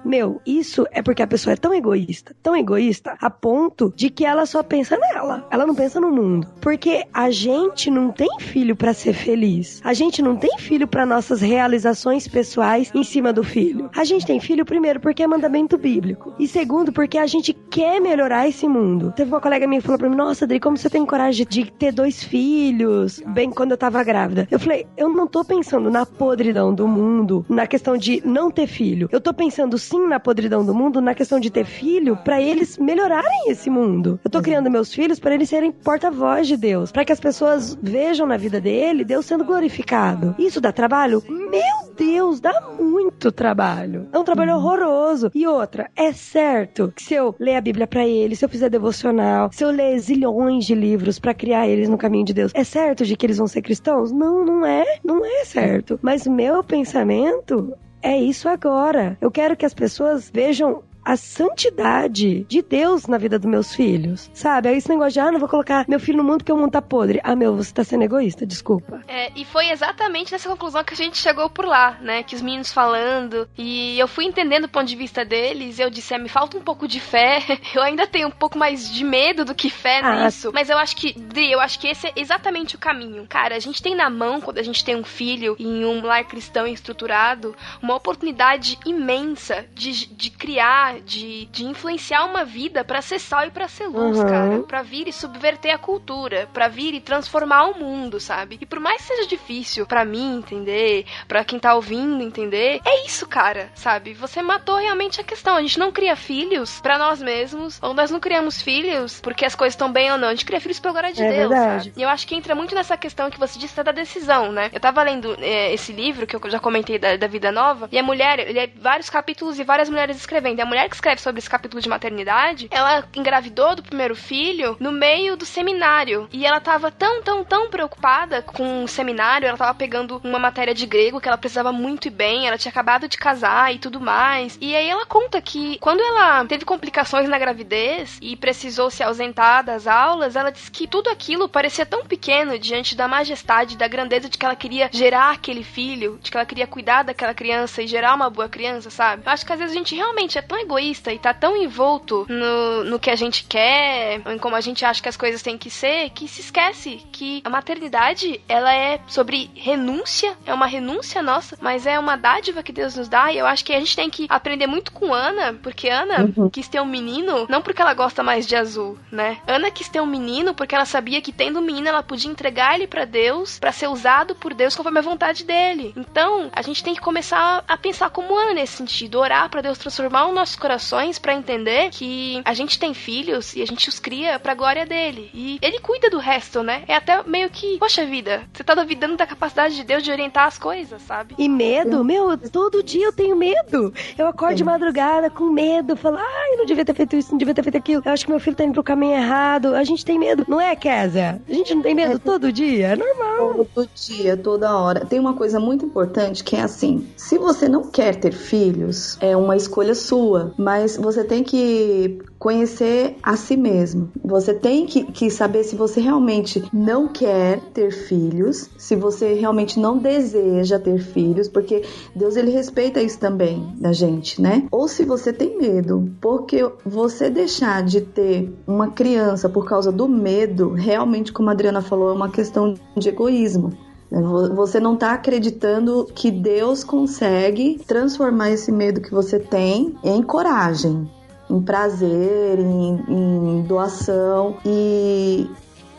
Meu, isso é porque a pessoa é tão egoísta, tão egoísta, a ponto de que ela só pensa nela. Ela não pensa no mundo. Porque a gente não tem filho pra ser feliz. A gente não tem filho pra nossas realizações pessoais em cima do filho. A gente tem filho primeiro porque é mandamento bíblico. E segundo porque a gente quer melhorar esse mundo. Teve uma colega minha que falou pra mim: "Nossa, Adri, como você tem coragem de ter dois filhos?" Bem quando eu tava grávida. Eu falei: "Eu não tô pensando na podridão do mundo, na questão de não ter filho. Eu tô pensando sim na podridão do mundo, na questão de ter filho pra eles melhorarem esse mundo. Eu tô criando meus filhos pra eles serem porta-voz de Deus, pra que as pessoas vejam na vida dele Deus sendo glorificado. Isso dá trabalho? Meu Deus, dá muito trabalho. É um trabalho horroroso. E outra, é certo que se eu ler a Bíblia pra eles, se eu fizer devocional, se eu ler zilhões de livros pra criar eles no caminho de Deus, é certo de que eles vão ser cristãos? Não, não é. Não é certo. Mas meu pensamento é isso agora. Eu quero que as pessoas vejam a santidade de Deus na vida dos meus filhos. Sabe? Aí esse negócio de, ah, não vou colocar meu filho no mundo porque o mundo tá podre. Ah, meu, você tá sendo egoísta, desculpa. É, e foi exatamente nessa conclusão que a gente chegou por lá, né? Que os meninos falando. E eu fui entendendo o ponto de vista deles. Eu disse, é, me falta um pouco de fé. Eu ainda tenho um pouco mais de medo do que fé Ah. nisso. Mas eu acho que, Dri, eu acho que esse é exatamente o caminho. Cara, a gente tem na mão, quando a gente tem um filho em um lar cristão estruturado, uma oportunidade imensa de, de criar, de, de influenciar uma vida pra ser sal e pra ser luz, Uhum. cara. Pra vir e subverter a cultura, pra vir e transformar o mundo, sabe? E por mais que seja difícil pra mim entender, pra quem tá ouvindo entender, é isso, cara, sabe? Você matou realmente a questão. A gente não cria filhos pra nós mesmos, ou nós não criamos filhos porque as coisas estão bem ou não. A gente cria filhos pela glória de É Deus, verdade. sabe? E eu acho que entra muito nessa questão que você disse da decisão, né? Eu tava lendo é, esse livro que eu já comentei da, da Vida Nova, e a mulher, ele é vários capítulos e várias mulheres escrevendo. E a mulher que escreve sobre esse capítulo de maternidade, ela engravidou do primeiro filho no meio do seminário. E ela tava tão, tão, tão preocupada com o seminário, ela tava pegando uma matéria de grego que ela precisava muito ir bem, ela tinha acabado de casar e tudo mais. E aí ela conta que quando ela teve complicações na gravidez e precisou se ausentar das aulas, ela disse que tudo aquilo parecia tão pequeno diante da majestade, da grandeza de que ela queria gerar aquele filho, de que ela queria cuidar daquela criança e gerar uma boa criança, sabe? Eu acho que às vezes a gente realmente é tão egoísta e tá tão envolto no, no que a gente quer, ou em como a gente acha que as coisas têm que ser, que se esquece que a maternidade, ela é sobre renúncia, é uma renúncia nossa, mas é uma dádiva que Deus nos dá, e eu acho que a gente tem que aprender muito com Ana, porque Ana quis ter um menino, não porque ela gosta mais de azul, né? Ana quis ter um menino porque ela sabia que tendo um menino ela podia entregar ele pra Deus, pra ser usado por Deus conforme a vontade dele. Então, a gente tem que começar a pensar como Ana nesse sentido, orar pra Deus transformar os nossos corações pra entender que a gente tem filhos e a gente os cria pra glória dele. E ele cuida do resto, né? É até meio que, poxa vida, você tá duvidando da capacidade de Deus de orientar as coisas, sabe? E medo, meu, todo dia eu tenho medo. Eu acordo de madrugada com medo, falo, ai, não devia ter feito isso, não devia ter feito aquilo. Eu acho que meu filho tá indo pro caminho errado. A gente tem medo, não é, Kézia? A gente não tem medo todo dia, é normal. Todo dia, toda hora. Tem uma coisa muito importante que é assim: se você não quer ter filhos, é uma escolha sua, mas você tem que conhecer a si mesmo. Você tem que, que saber se você realmente não quer ter filhos, se você realmente não deseja ter filhos, porque Deus ele respeita isso também da gente, né? Ou se você tem medo, porque você deixar de ter uma criança por causa do medo, realmente, como a Adriana falou, é uma questão de egoísmo. Você não está acreditando que Deus consegue transformar esse medo que você tem em coragem, em prazer, em, em doação. E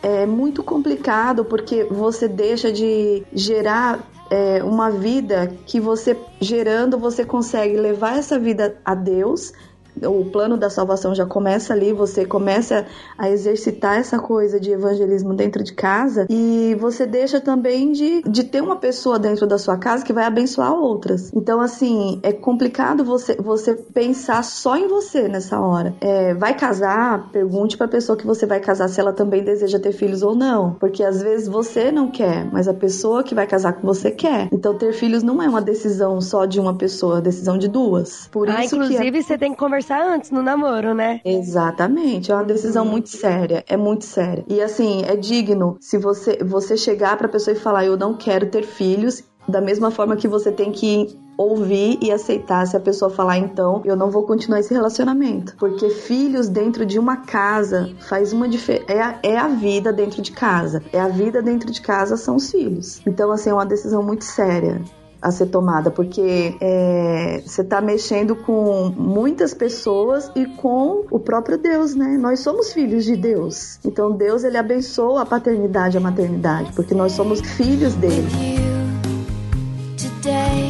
é muito complicado porque você deixa de gerar é, uma vida que você gerando você consegue levar essa vida a Deus o plano da salvação já começa ali, você começa a exercitar essa coisa de evangelismo dentro de casa e você deixa também de, de ter uma pessoa dentro da sua casa que vai abençoar outras. Então, assim, é complicado você, você pensar só em você nessa hora. É, vai casar? Pergunte pra pessoa que você vai casar se ela também deseja ter filhos ou não. Porque às vezes você não quer, mas a pessoa que vai casar com você quer. Então, ter filhos não é uma decisão só de uma pessoa, é uma decisão de duas. Por ah, isso inclusive que é... você tem que conversar antes no namoro, né? Exatamente, é uma decisão muito séria, é muito séria. E assim, é digno se você você chegar pra pessoa e falar eu não quero ter filhos, da mesma forma que você tem que ouvir e aceitar se a pessoa falar então eu não vou continuar esse relacionamento porque filhos dentro de uma casa faz uma diferença é, a- é a vida dentro de casa. É a vida dentro de casa são os filhos. Então assim é uma decisão muito séria a ser tomada, porque é, você está mexendo com muitas pessoas e com o próprio Deus, né? Nós somos filhos de Deus. Então Deus ele abençoa a paternidade e a maternidade, porque nós somos filhos dele. today.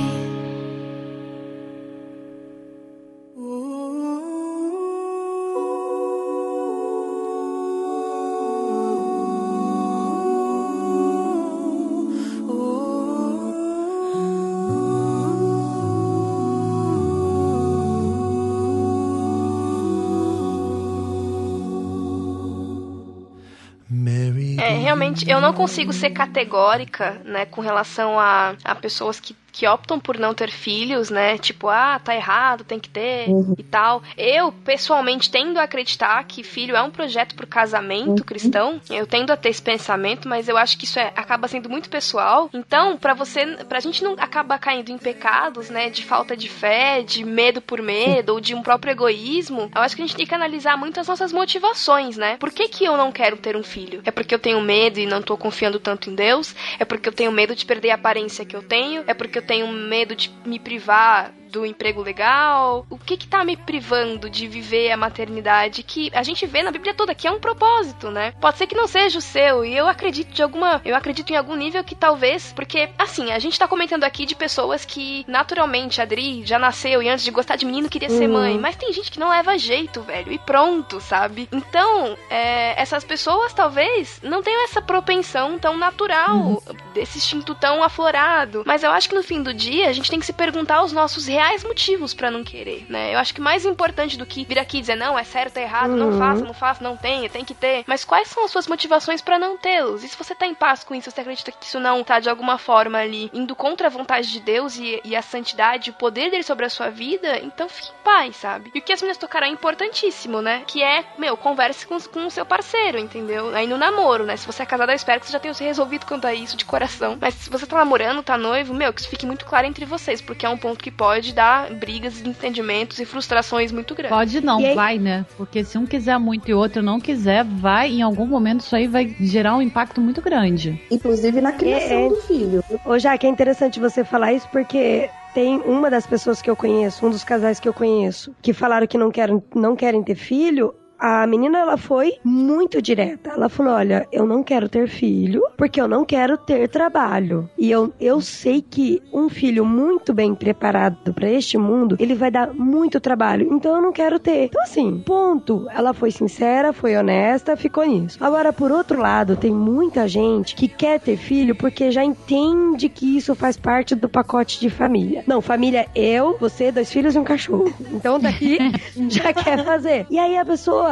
Realmente, eu não consigo ser categórica, né, com relação a, a pessoas que, que optam por não ter filhos, né? Tipo, ah, tá errado, tem que ter e tal. Eu, pessoalmente, tendo a acreditar que filho é um projeto pro casamento cristão. Eu tendo a ter esse pensamento, mas eu acho que isso é- acaba sendo muito pessoal. Então, pra você, pra gente não acabar caindo em pecados, né, de falta de fé, de medo por medo, ou de um próprio egoísmo, eu acho que a gente tem que analisar muito as nossas motivações, né? Por que, que eu não quero ter um filho? É porque eu tenho medo e não tô confiando tanto em Deus? É porque eu tenho medo de perder a aparência que eu tenho? É porque eu tenho medo de me privar do emprego legal? O que que tá me privando de viver a maternidade que a gente vê na Bíblia toda que é um propósito, né? Pode ser que não seja o seu e eu acredito de alguma, eu acredito em algum nível que talvez, porque assim, a gente tá comentando aqui de pessoas que naturalmente a Adri já nasceu e antes de gostar de menino queria ser Uhum. mãe, mas tem gente que não leva jeito, velho, e pronto, sabe? Então, é, essas pessoas talvez não tenham essa propensão tão natural, desse instinto tão aflorado. Mas eu acho que no fim do dia a gente tem que se perguntar os nossos reais motivos pra não querer, né? Eu acho que mais importante do que vir aqui e dizer não, é certo, é errado, não Uhum. faça, não faça, não tenha, tem que ter. Mas quais são as suas motivações pra não tê-los? E se você tá em paz com isso, você acredita que isso não tá de alguma forma ali indo contra a vontade de Deus e, e a santidade, o poder dele sobre a sua vida, então fique em paz, sabe? E o que as meninas tocaram é importantíssimo, né? Que é, meu, converse com, com o seu parceiro, entendeu? Aí no namoro, né? Se você é casado, eu espero que você já tenha se resolvido quanto a isso de coração. Mas se você tá namorando, tá noivo, meu, que isso fique muito claro entre vocês, porque é um ponto que pode dar brigas, entendimentos e frustrações muito grandes. Pode não, aí- vai, né? Porque se um quiser muito e o outro não quiser, vai, em algum momento isso aí vai gerar um impacto muito grande. Inclusive na criação do filho. Ô, Jaque, é interessante você falar isso porque tem uma das pessoas que eu conheço, um dos casais que eu conheço, que falaram que não querem, não querem ter filho. A menina ela foi muito direta. Ela falou: "Olha, eu não quero ter filho porque eu não quero ter trabalho. E eu, eu sei que um filho muito bem preparado para este mundo, ele vai dar muito trabalho. Então eu não quero ter. Então assim, ponto. Ela foi sincera, foi honesta, ficou nisso. Agora por outro lado, tem muita gente que quer ter filho porque já entende que isso faz parte do pacote de família. Não, família é eu, você, dois filhos e um cachorro. Então daqui já quer fazer. E aí a pessoa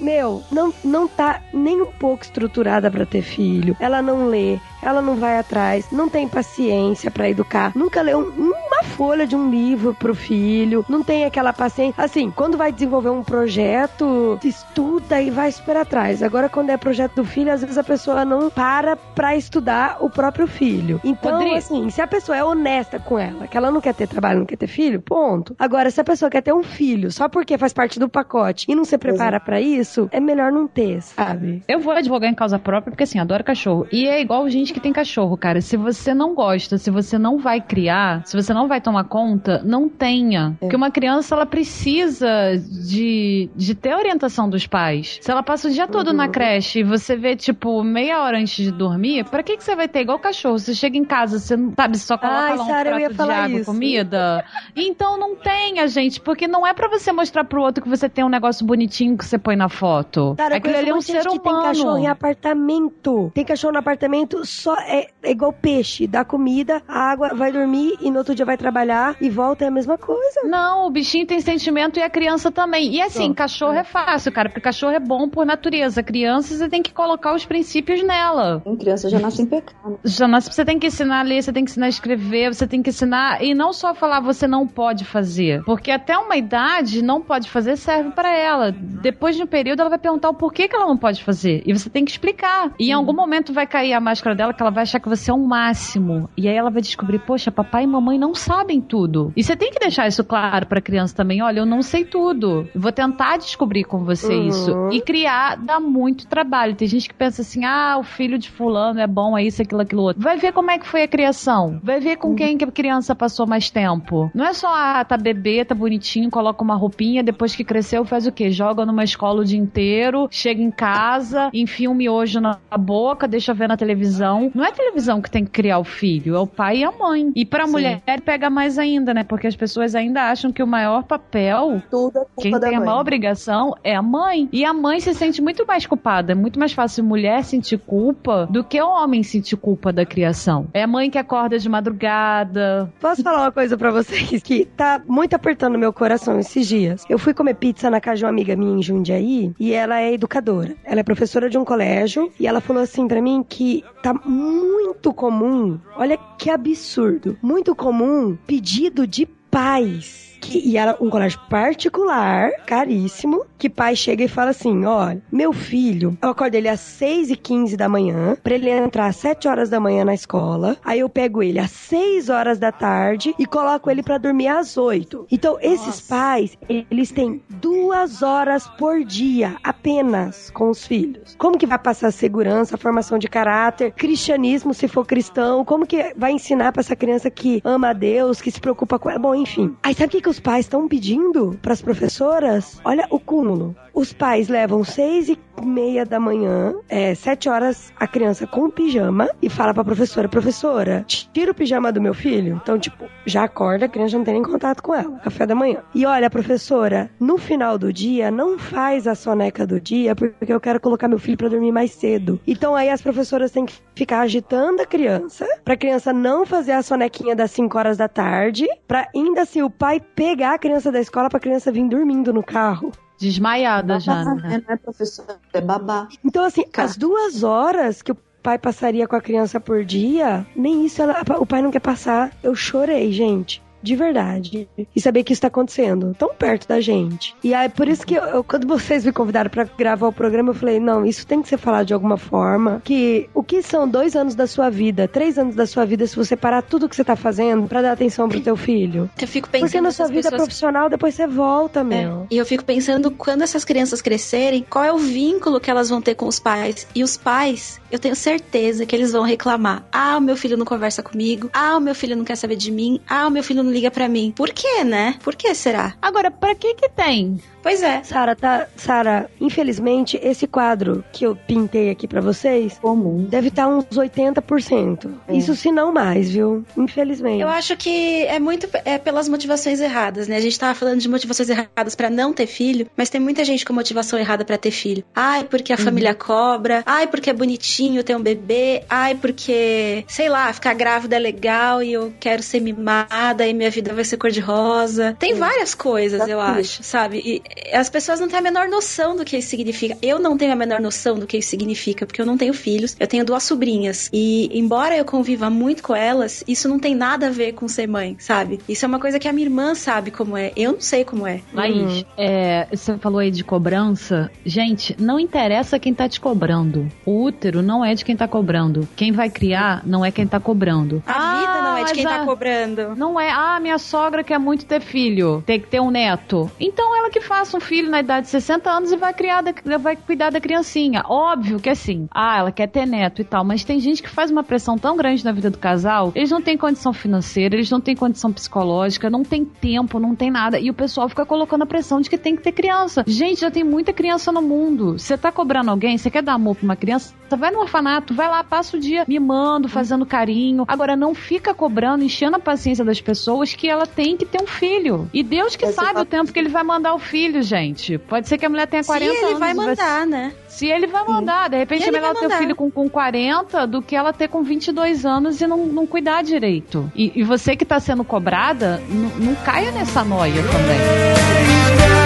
meu, não, não tá nem um pouco estruturada para ter filho. Ela não lê, ela não vai atrás, não tem paciência para educar, nunca leu uma folha de um livro pro filho, não tem aquela paciência. Assim, quando vai desenvolver um projeto, estuda e vai super atrás. Agora, quando é projeto do filho, às vezes a pessoa não para pra estudar o próprio filho. Então, Rodrigo. assim, se a pessoa é honesta com ela, que ela não quer ter trabalho, não quer ter filho, ponto. Agora, se a pessoa quer ter um filho só porque faz parte do pacote e não se prepara pra isso, é melhor não ter, sabe? Eu vou advogar em causa própria porque, assim, adoro cachorro. E é igual gente que tem cachorro, cara. Se você não gosta, se você não vai criar, se você não vai tomar conta, não tenha. Porque uma criança, ela precisa de, de ter orientação dos pais. Se ela passa o dia todo na creche e você vê, tipo, meia hora antes de dormir, pra que, que você vai ter igual cachorro? Você chega em casa, você não sabe, só coloca Ai, lá um Sarah, prato de água, isso. comida. Então não tenha, gente, porque não é pra você mostrar pro outro que você tem um negócio bonitinho que você põe na foto. Cara, Aquilo ali é um ser que tem cachorro em humano. apartamento. Tem cachorro no apartamento, só é, é igual peixe. Dá comida, água, vai dormir e no outro dia vai trabalhar e volta é a mesma coisa. Não, o bichinho tem sentimento e a criança também. E assim, cachorro é fácil, cara, porque cachorro é bom por natureza. Criança, você tem que colocar os princípios nela. Em criança já nasce em pecado. Já nasce, você tem que ensinar a ler, você tem que ensinar a escrever, você tem que ensinar. E não só falar você não pode fazer. Porque até uma idade, não pode fazer serve pra ela. Depois de um período, ela vai perguntar o porquê que ela não pode fazer. E você tem que explicar. E em algum momento vai cair a máscara dela que ela vai achar que você é um máximo. E aí ela vai descobrir, poxa, papai e mamãe não sabem tudo. E você tem que deixar isso claro pra criança também. Olha, eu não sei tudo. Vou tentar descobrir com você Uhum. isso. E criar dá muito trabalho. Tem gente que pensa assim, ah, o filho de fulano é bom, é isso, aquilo, aquilo outro. Vai ver como é que foi a criação. Vai ver com quem que a criança passou mais tempo. Não é só, ah, tá bebê, tá bonitinho, coloca uma roupinha, depois que cresceu faz o quê? Joga numa escola o dia inteiro, chega em casa, enfia um miojo na boca, deixa ver na televisão. Não é a televisão que tem que criar o filho, é o pai e a mãe. E pra Sim. mulher pega mais ainda, né? Porque as pessoas ainda acham que o maior papel Tudo é quem tem a maior obrigação é a mãe. E a mãe se sente muito mais culpada. É muito mais fácil mulher sentir culpa do que o homem sentir culpa da criação. É a mãe que acorda de madrugada. Posso falar uma coisa pra vocês que tá muito apertando meu coração esses dias? Eu fui comer pizza na casa de uma amiga minha em Jundiaí e ela é educadora. Ela é professora de um colégio e ela falou assim pra mim que tá muito comum, olha que absurdo, muito comum pedido de pais. Que, e era um colégio particular, caríssimo, que pai chega e fala assim: olha, meu filho, eu acordo ele às 6 e 15 da manhã, pra ele entrar às 7 horas da manhã na escola. Aí eu pego ele às 6 horas da tarde e coloco ele pra dormir às 8. Então, esses pais, eles têm duas horas por dia apenas com os filhos. Como que vai passar segurança, formação de caráter, cristianismo, se for cristão? Como que vai ensinar pra essa criança que ama a Deus, que se preocupa com ela? Bom, enfim. Aí sabe o que, que os pais estão pedindo pras professoras? Olha o cúmulo. Os pais levam seis e meia da manhã, é, sete horas, a criança com pijama e fala pra professora, professora, tira o pijama do meu filho. Então, tipo, já acorda, a criança não tem nem contato com ela, café da manhã. E olha, professora, no final do dia, não faz a soneca do dia, porque eu quero colocar meu filho pra dormir mais cedo. Então aí as professoras têm que ficar agitando a criança, pra criança não fazer a sonequinha das 5 horas da tarde, pra ainda assim o pai pegar a criança da escola pra criança vir dormindo no carro. Desmaiada já. Babá, né? Não é professor, é babá. Então, assim, as duas horas que o pai passaria com a criança por dia, nem isso ela- o pai não quer passar. Eu chorei, gente. De verdade. E saber que isso tá acontecendo tão perto da gente. E aí, por isso que eu, eu- quando vocês me convidaram pra gravar o programa, eu falei: não, isso tem que ser falado de alguma forma. Que o que são dois anos da sua vida, três anos da sua vida, se você parar tudo que você tá fazendo pra dar atenção pro teu filho? Eu fico pensando Porque na sua vida pessoas- profissional, depois você volta, É, meu. E eu fico pensando, quando essas crianças crescerem, qual é o vínculo que elas vão ter com os pais? E os pais, eu tenho certeza que eles vão reclamar. Ah, o meu filho não conversa comigo. Ah, o meu filho não quer saber de mim. Ah, o meu filho não liga pra mim. Por quê, né? Por que será? Agora, pra que que tem? Pois é. Sara, tá, Sara, infelizmente esse quadro que eu pintei aqui pra vocês Comum. deve estar uns 80%. É. Isso se não mais, viu? Infelizmente. Eu acho que é muito é pelas motivações erradas, né? A gente tava falando de motivações erradas pra não ter filho, mas tem muita gente com motivação errada pra ter filho. Ai, porque a família cobra. Ai, porque é bonitinho ter um bebê. Ai, porque, sei lá, ficar grávida é legal e eu quero ser mimada e minha vida vai ser cor-de-rosa. Tem várias coisas, eu acho, sabe? E as pessoas não têm a menor noção do que isso significa. Eu não tenho a menor noção do que isso significa, porque eu não tenho filhos. Eu tenho duas sobrinhas. E, embora eu conviva muito com elas, isso não tem nada a ver com ser mãe, sabe? Isso é uma coisa que a minha irmã sabe como é. Eu não sei como é. Laís, é, você falou aí de cobrança. Gente, não interessa quem tá te cobrando. O útero não é de quem tá cobrando. Quem vai criar não é quem tá cobrando. A vida não é de quem tá a- cobrando. Não é, ah, minha sogra quer muito ter filho, tem que ter um neto. Então ela que faça um filho na idade de 60 anos e vai criar, da- vai cuidar da criancinha. Óbvio que assim, ah, ela quer ter neto e tal, mas tem gente que faz uma pressão tão grande na vida do casal, eles não têm condição financeira, eles não têm condição psicológica, não tem tempo, não tem nada. E o pessoal fica colocando a pressão de que tem que ter criança. Gente, já tem muita criança no mundo. Você tá cobrando alguém, você quer dar amor pra uma criança, você vai no orfanato, vai lá, passa o dia mimando, fazendo carinho. Agora, não fica cobrando, enchendo a paciência das pessoas que ela tem que ter um filho. E Deus que Esse sabe o tempo que ele vai mandar o filho, gente. Pode ser que a mulher tenha 40 Se ele anos. vai mandar, né? Se ele vai mandar, de repente é melhor vai ter o filho com, com 40 do que ela ter com 22 anos e não, não cuidar direito. E, e você que tá sendo cobrada, não caia nessa noia também.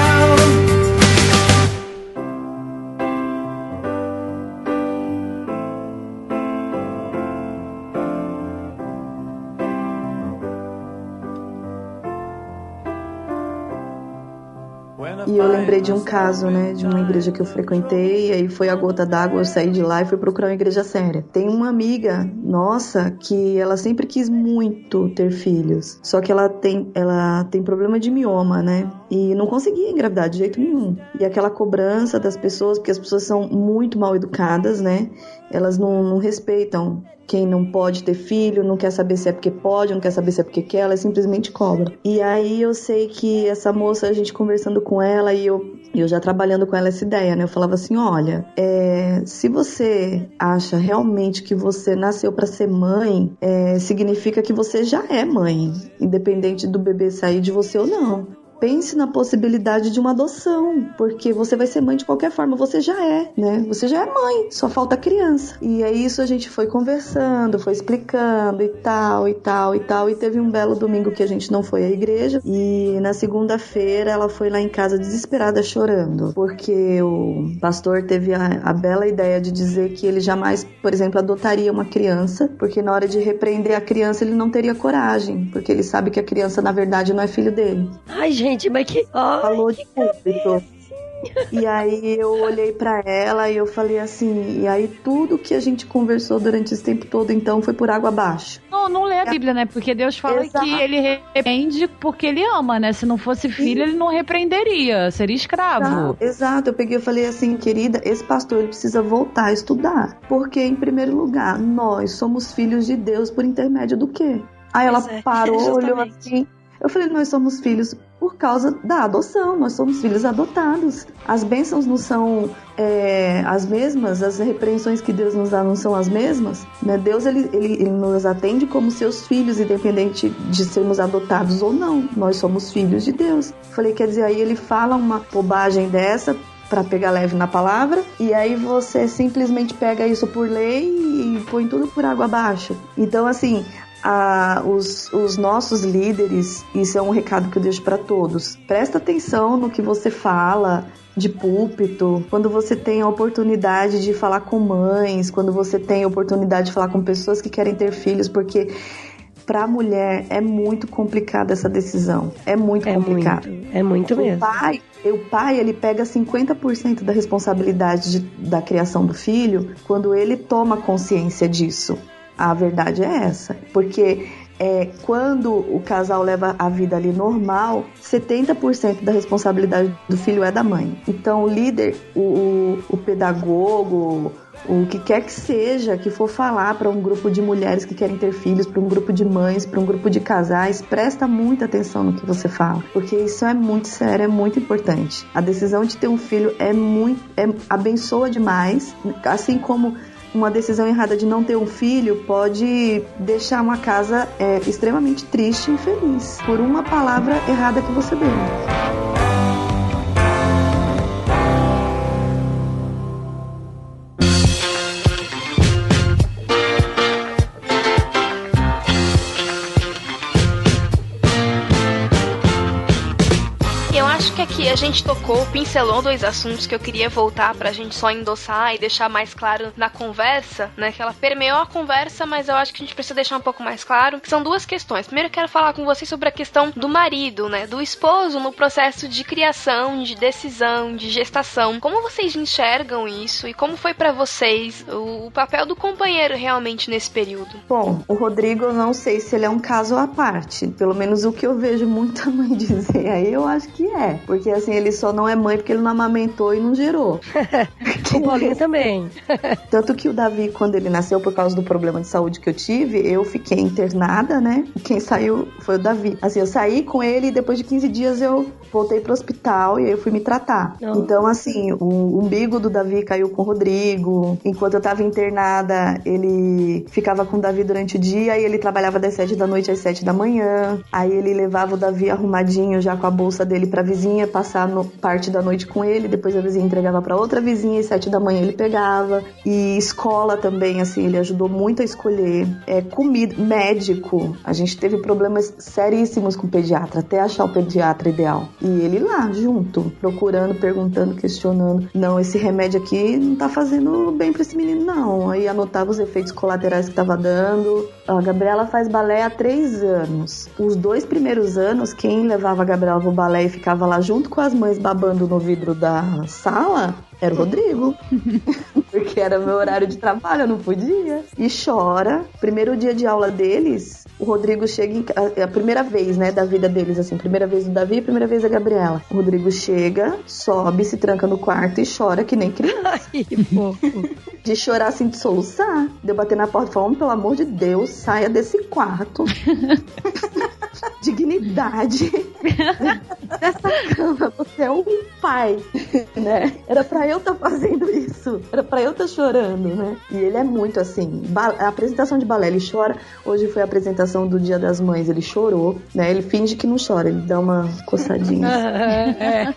E eu lembrei de um caso, né, de uma igreja que eu frequentei, e aí foi a gota d'água, eu saí de lá e fui procurar uma igreja séria. Tem uma amiga nossa que ela sempre quis muito ter filhos, só que ela tem, ela tem problema de mioma, né, e não conseguia engravidar de jeito nenhum. E aquela cobrança das pessoas, porque as pessoas são muito mal educadas, né, elas não, não respeitam quem não pode ter filho, não quer saber se é porque pode, não quer saber se é porque quer, ela simplesmente cobra. E aí eu sei que essa moça, a gente conversando com ela e eu, eu já trabalhando com ela essa ideia, né? Eu falava assim: olha, é, se você acha realmente que você nasceu para ser mãe, é, significa que você já é mãe, independente do bebê sair de você ou não. Pense na possibilidade de uma adoção, porque você vai ser mãe de qualquer forma, você já é, né? Você já é mãe, só falta criança. E é isso a gente foi conversando, foi explicando e tal, e tal, e tal. E teve um belo domingo que a gente não foi à igreja. E na segunda-feira ela foi lá em casa desesperada chorando, porque o pastor teve a, a bela ideia de dizer que ele jamais, por exemplo, adotaria uma criança, porque na hora de repreender a criança ele não teria coragem, porque ele sabe que a criança na verdade não é filho dele. Ai, gente, mas que. Ai, Falou de público. E aí eu olhei pra ela e eu falei assim, e aí tudo que a gente conversou durante esse tempo todo então foi por água abaixo. Não, não lê a Bíblia, né? Porque Deus fala Exato. que ele repreende porque ele ama, né? Se não fosse filho, ele não repreenderia, seria escravo. Exato, exato. Eu peguei e falei assim, querida, esse pastor ele precisa voltar a estudar. Porque, em primeiro lugar, nós somos filhos de Deus por intermédio do quê? Aí ela Pois é, parou, olhou assim. Eu falei, nós somos filhos por causa da adoção, nós somos filhos adotados. As bênçãos não são é, as mesmas, as repreensões que Deus nos dá não são as mesmas. Né? Deus ele, ele, ele nos atende como seus filhos, independente de sermos adotados ou não. Nós somos filhos de Deus. Falei, quer dizer, aí ele fala uma bobagem dessa para pegar leve na palavra, e aí você simplesmente pega isso por lei e põe tudo por água abaixo. Então, assim, a- os, os nossos líderes, isso é um recado que eu deixo para todos. Presta atenção no que você fala de púlpito, quando você tem a oportunidade de falar com mães, quando você tem a oportunidade de falar com pessoas que querem ter filhos, porque para a mulher é muito complicada essa decisão. É muito É complicado. muito, é muito O mesmo. pai, o pai ele pega 50% da responsabilidade de- da criação do filho quando ele toma consciência disso. A verdade é essa, porque é, quando o casal leva a vida ali normal, 70% da responsabilidade do filho é da mãe. Então o líder, o, o, o pedagogo, o que quer que seja que for falar para um grupo de mulheres que querem ter filhos, para um grupo de mães, para um grupo de casais, presta muita atenção no que você fala, porque isso é muito sério, é muito importante. A decisão de ter um filho é muito, é, abençoa demais, assim como uma decisão errada de não ter um filho pode deixar uma casa é, extremamente triste e infeliz por uma palavra errada que você deu. Gente tocou, pincelou dois assuntos que eu queria voltar pra gente só endossar e deixar mais claro na conversa, né? Que ela permeou a conversa, mas eu acho que a gente precisa deixar um pouco mais claro. São duas questões. Primeiro, eu quero falar com vocês sobre a questão do marido, né? Do esposo no processo de criação, de decisão, de gestação. Como vocês enxergam isso e como foi pra vocês o, o papel do companheiro realmente nesse período? Bom, o Rodrigo, eu não sei se ele é um caso à parte. Pelo menos o que eu vejo muita mãe dizer aí, eu acho que é. Porque assim, ele só não é mãe porque ele não amamentou e não gerou. o Paulinho também. Tanto que o Davi, quando ele nasceu, por causa do problema de saúde que eu tive, eu fiquei internada, né? Quem saiu foi o Davi. Assim, eu saí com ele e depois de 15 dias eu voltei pro hospital e aí eu fui me tratar. Não. Então, assim, o umbigo do Davi caiu com o Rodrigo. Enquanto eu tava internada, ele ficava com o Davi durante o dia e ele trabalhava das 7 da noite às 7 da manhã. Aí ele levava o Davi arrumadinho já com a bolsa dele pra vizinha passar no, parte da noite com ele, depois a vizinha entregava pra outra vizinha e sete da manhã ele pegava. E escola também, assim, ele ajudou muito a escolher. É, comida, médico. A gente teve problemas seríssimos com o pediatra, até achar o pediatra ideal. E ele lá, junto, procurando, perguntando, questionando. Não, esse remédio aqui não tá fazendo bem pra esse menino, não. Aí anotava os efeitos colaterais que tava dando. A Gabriela faz balé há três anos. Os dois primeiros anos, quem levava a Gabriela pro balé e ficava lá junto com as mães babando no vidro da sala era o Rodrigo. Porque era meu horário de trabalho, eu não podia. E chora. Primeiro dia de aula deles, o Rodrigo chega em, a, a primeira vez, né, da vida deles, assim, primeira vez do Davi, primeira vez da Gabriela. O Rodrigo chega, sobe, se tranca no quarto e chora que nem criança. Ai, fofo. De chorar assim, de soluçar. De eu bater na porta e falar, pelo amor de Deus, saia desse quarto. Dignidade dessa cama. Você é um pai, né? Era pra eu estar tá fazendo isso. Era pra eu estar tá chorando, né? E ele é muito assim. A apresentação de balé, ele chora. Hoje foi a apresentação do Dia das Mães, ele chorou, né? Ele finge que não chora, ele dá uma coçadinha. É.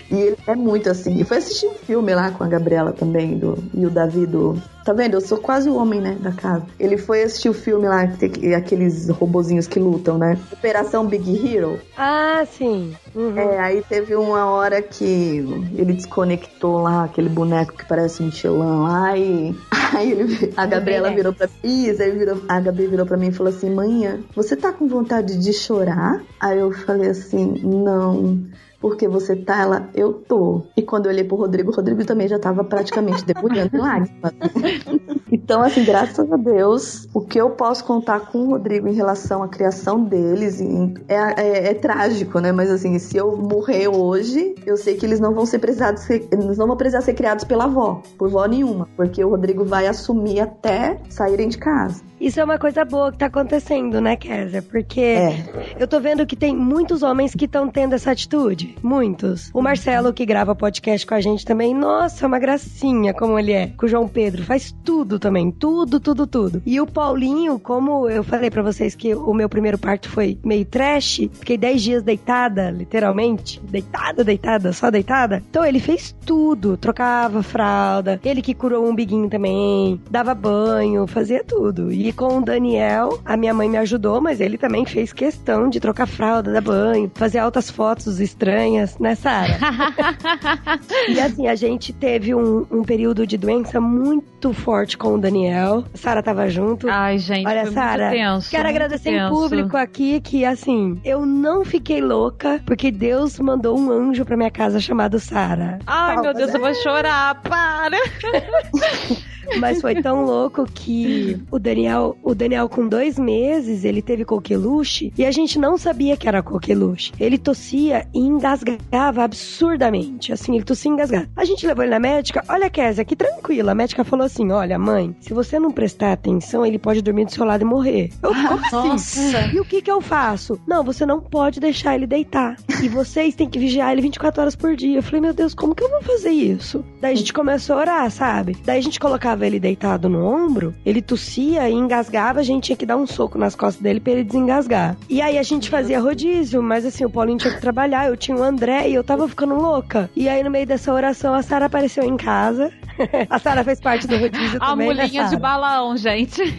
e ele é muito assim. E foi assistir um filme lá com a Gabriela também, do, e o Davi do. Tá vendo? Eu sou quase o homem, né, da casa. Ele foi assistir o filme lá, que tem aqueles robozinhos que lutam, né? Operação Big Hero. Ah, sim. Uhum. É, aí teve uma hora que ele desconectou lá aquele boneco que parece um Michelin lá e aí ele, a Gabriela virou pra Isso, aí virou, a Gabi virou pra mim e falou assim: Manhã, você tá com vontade de chorar? Aí eu falei assim: Não porque você tá, ela, eu tô. E quando eu olhei pro Rodrigo, o Rodrigo também já tava praticamente debulhando lágrimas. Então, assim, graças a Deus, o que eu posso contar com o Rodrigo em relação à criação deles é, é, é trágico, né? Mas assim, se eu morrer hoje, eu sei que eles não vão ser precisados ser, eles não vão precisar ser criados pela avó, por vó nenhuma, porque o Rodrigo vai assumir até saírem de casa. Isso é uma coisa boa que tá acontecendo, né, Kézia? Porque É. eu tô vendo que tem muitos homens que estão tendo essa atitude. Muitos. O Marcelo, que grava podcast com a gente também, nossa, é uma gracinha como ele é. Com o João Pedro, faz tudo também. Tudo, tudo, tudo. E o Paulinho, como eu falei pra vocês que o meu primeiro parto foi meio trash, fiquei 10 dias deitada, literalmente. Deitada, deitada, só deitada. Então ele fez tudo. Trocava fralda, ele que curou o umbiguinho também, dava banho, fazia tudo. E com o Daniel, a minha mãe me ajudou, mas ele também fez questão de trocar fralda, dar banho, fazer altas fotos estranhas, né, Sara? e assim, a gente teve um, um período de doença muito forte com o Daniel. Sara tava junto. Ai, gente, Olha, Sara, quero agradecer em tenso. público aqui que, assim, eu não fiquei louca porque Deus mandou um anjo pra minha casa chamado Sara. Ai, meu Deus, eu vou chorar. Para! Mas foi tão louco que o Daniel, o Daniel com dois meses, ele teve coqueluche e a gente não sabia que era coqueluche. Ele tossia e engasgava absurdamente. Assim, ele tossia e engasgava. A gente levou ele na médica. Olha, Kézia, que tranquila. A médica falou assim: olha, mãe, se você não prestar atenção, ele pode dormir do seu lado e morrer. Eu, como assim? E o que que eu faço? Não, você não pode deixar ele deitar. E vocês têm que vigiar ele 24 horas por dia. Eu falei, meu Deus, como que eu vou fazer isso? Daí a gente começou a orar, sabe? Daí a gente colocava ele deitado no ombro, ele tossia e engasgava, a gente tinha que dar um soco nas costas dele pra ele desengasgar. E aí a gente fazia rodízio, mas assim, o Paulinho tinha que trabalhar, eu tinha o André e eu tava ficando louca. E aí no meio dessa oração, a Sara apareceu em casa. a Sara fez parte do rodízio A também, né, mulinha de Sara? balão, gente.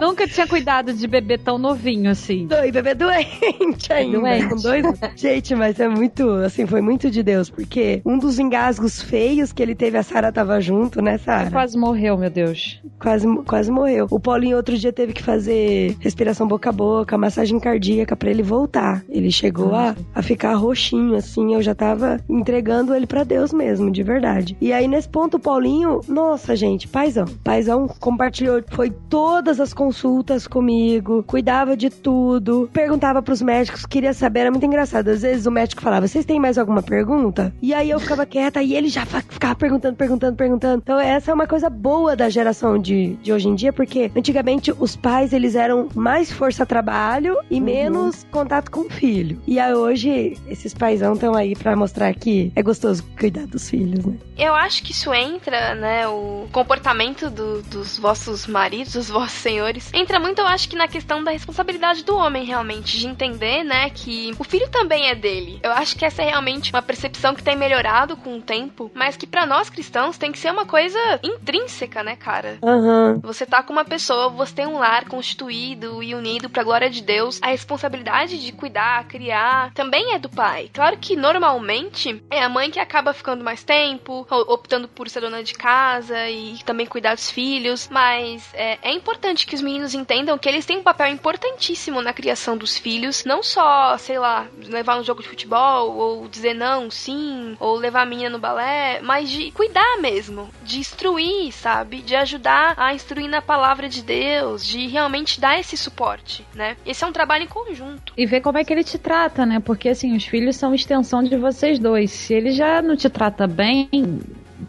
Nunca tinha cuidado de bebê tão novinho assim. E bebê doente ainda. Doente. Com dois... Gente, mas é muito, assim, foi muito de Deus, porque um dos engasgos feios que ele teve, a Sara tava junto, né, Sara? Quase morreu, meu Deus. Quase, quase morreu. O Paulinho outro dia teve que fazer respiração boca a boca, massagem cardíaca pra ele voltar. Ele chegou a, a ficar roxinho, assim, eu já tava entregando ele pra Deus mesmo, de verdade. E aí, nesse ponto, o Paulinho, nossa, gente, paizão. Paizão compartilhou, foi todas as consultas comigo, cuidava de tudo, perguntava pros médicos, queria saber, era muito engraçado. Às vezes o médico falava, vocês têm mais alguma pergunta? E aí eu ficava quieta e ele já ficava perguntando, perguntando, perguntando. Então essa é uma coisa boa da geração de, de hoje em dia, porque antigamente os pais, eles eram mais força-trabalho e menos contato com o filho. E aí hoje, esses paizão estão aí pra mostrar que é gostoso cuidar dos filhos, né? Eu acho que isso entra, né, o comportamento do- dos vossos maridos, dos vossos senhores, entra muito, eu acho que na questão da responsabilidade do homem, realmente, de entender, né, que o filho também é dele. Eu acho que essa é realmente uma percepção que tem melhorado com o tempo, mas que pra nós cristãos tem que ser uma coisa intrínseca, né, cara? Aham. Você tá com uma pessoa, você tem um lar constituído e unido pra glória de Deus. A responsabilidade de cuidar, criar, também é do pai. Claro que normalmente é a mãe que acaba ficando mais tempo, optando por ser dona de casa e também cuidar dos filhos. Mas é, é importante que os meninos entendam que eles têm um papel importantíssimo na criação dos filhos. Não só, sei lá, levar no jogo de futebol, ou dizer não, sim, ou levar a menina no balé, mas de cuidar mesmo, de instruir, sabe? De ajudar a instruir na palavra de Deus, de realmente dar esse suporte, né? Esse é um trabalho em conjunto. E ver como é que ele te trata, né? Porque assim, os filhos são extensão de vocês dois. Se ele já não te trata bem,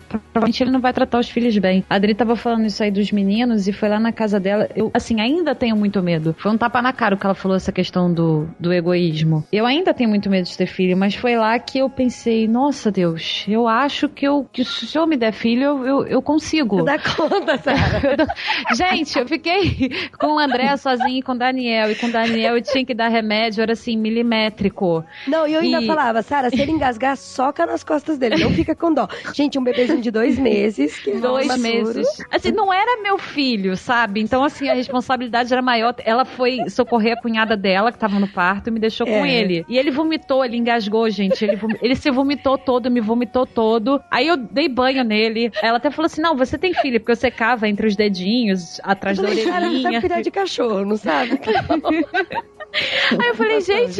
provavelmente ele não vai tratar os filhos bem. A Adri tava falando isso aí dos meninos e foi lá na casa dela. Eu, assim, ainda tenho muito medo. Foi um tapa na cara o que ela falou, essa questão do, do egoísmo. Eu ainda tenho muito medo de ter filho, mas foi lá que eu pensei, nossa Deus, eu acho que, eu, que se o senhor me der filho, eu, eu, eu consigo. Dá conta, Sara. Gente, eu fiquei com o André sozinho e com o Daniel. E com o Daniel eu tinha que dar remédio, era assim, milimétrico. Não, e eu ainda E- falava, Sara, se ele engasgar, soca nas costas dele, não fica com dó. Gente, um bebezinho de dois meses. Que é Dois meses. Assim, não era meu filho, sabe? Então, assim, a responsabilidade era maior. Ela foi socorrer a cunhada dela, que tava no parto, e me deixou com É. ele. E ele vomitou, ele engasgou, gente. Ele, vom- ele se vomitou todo, me vomitou todo. Aí eu dei banho nele. Ela até falou assim: não, você tem filho, porque eu secava entre os dedinhos, atrás da Cara, você orelhinha. cuidar de cachorro, não sabe? Aí eu falei, gente,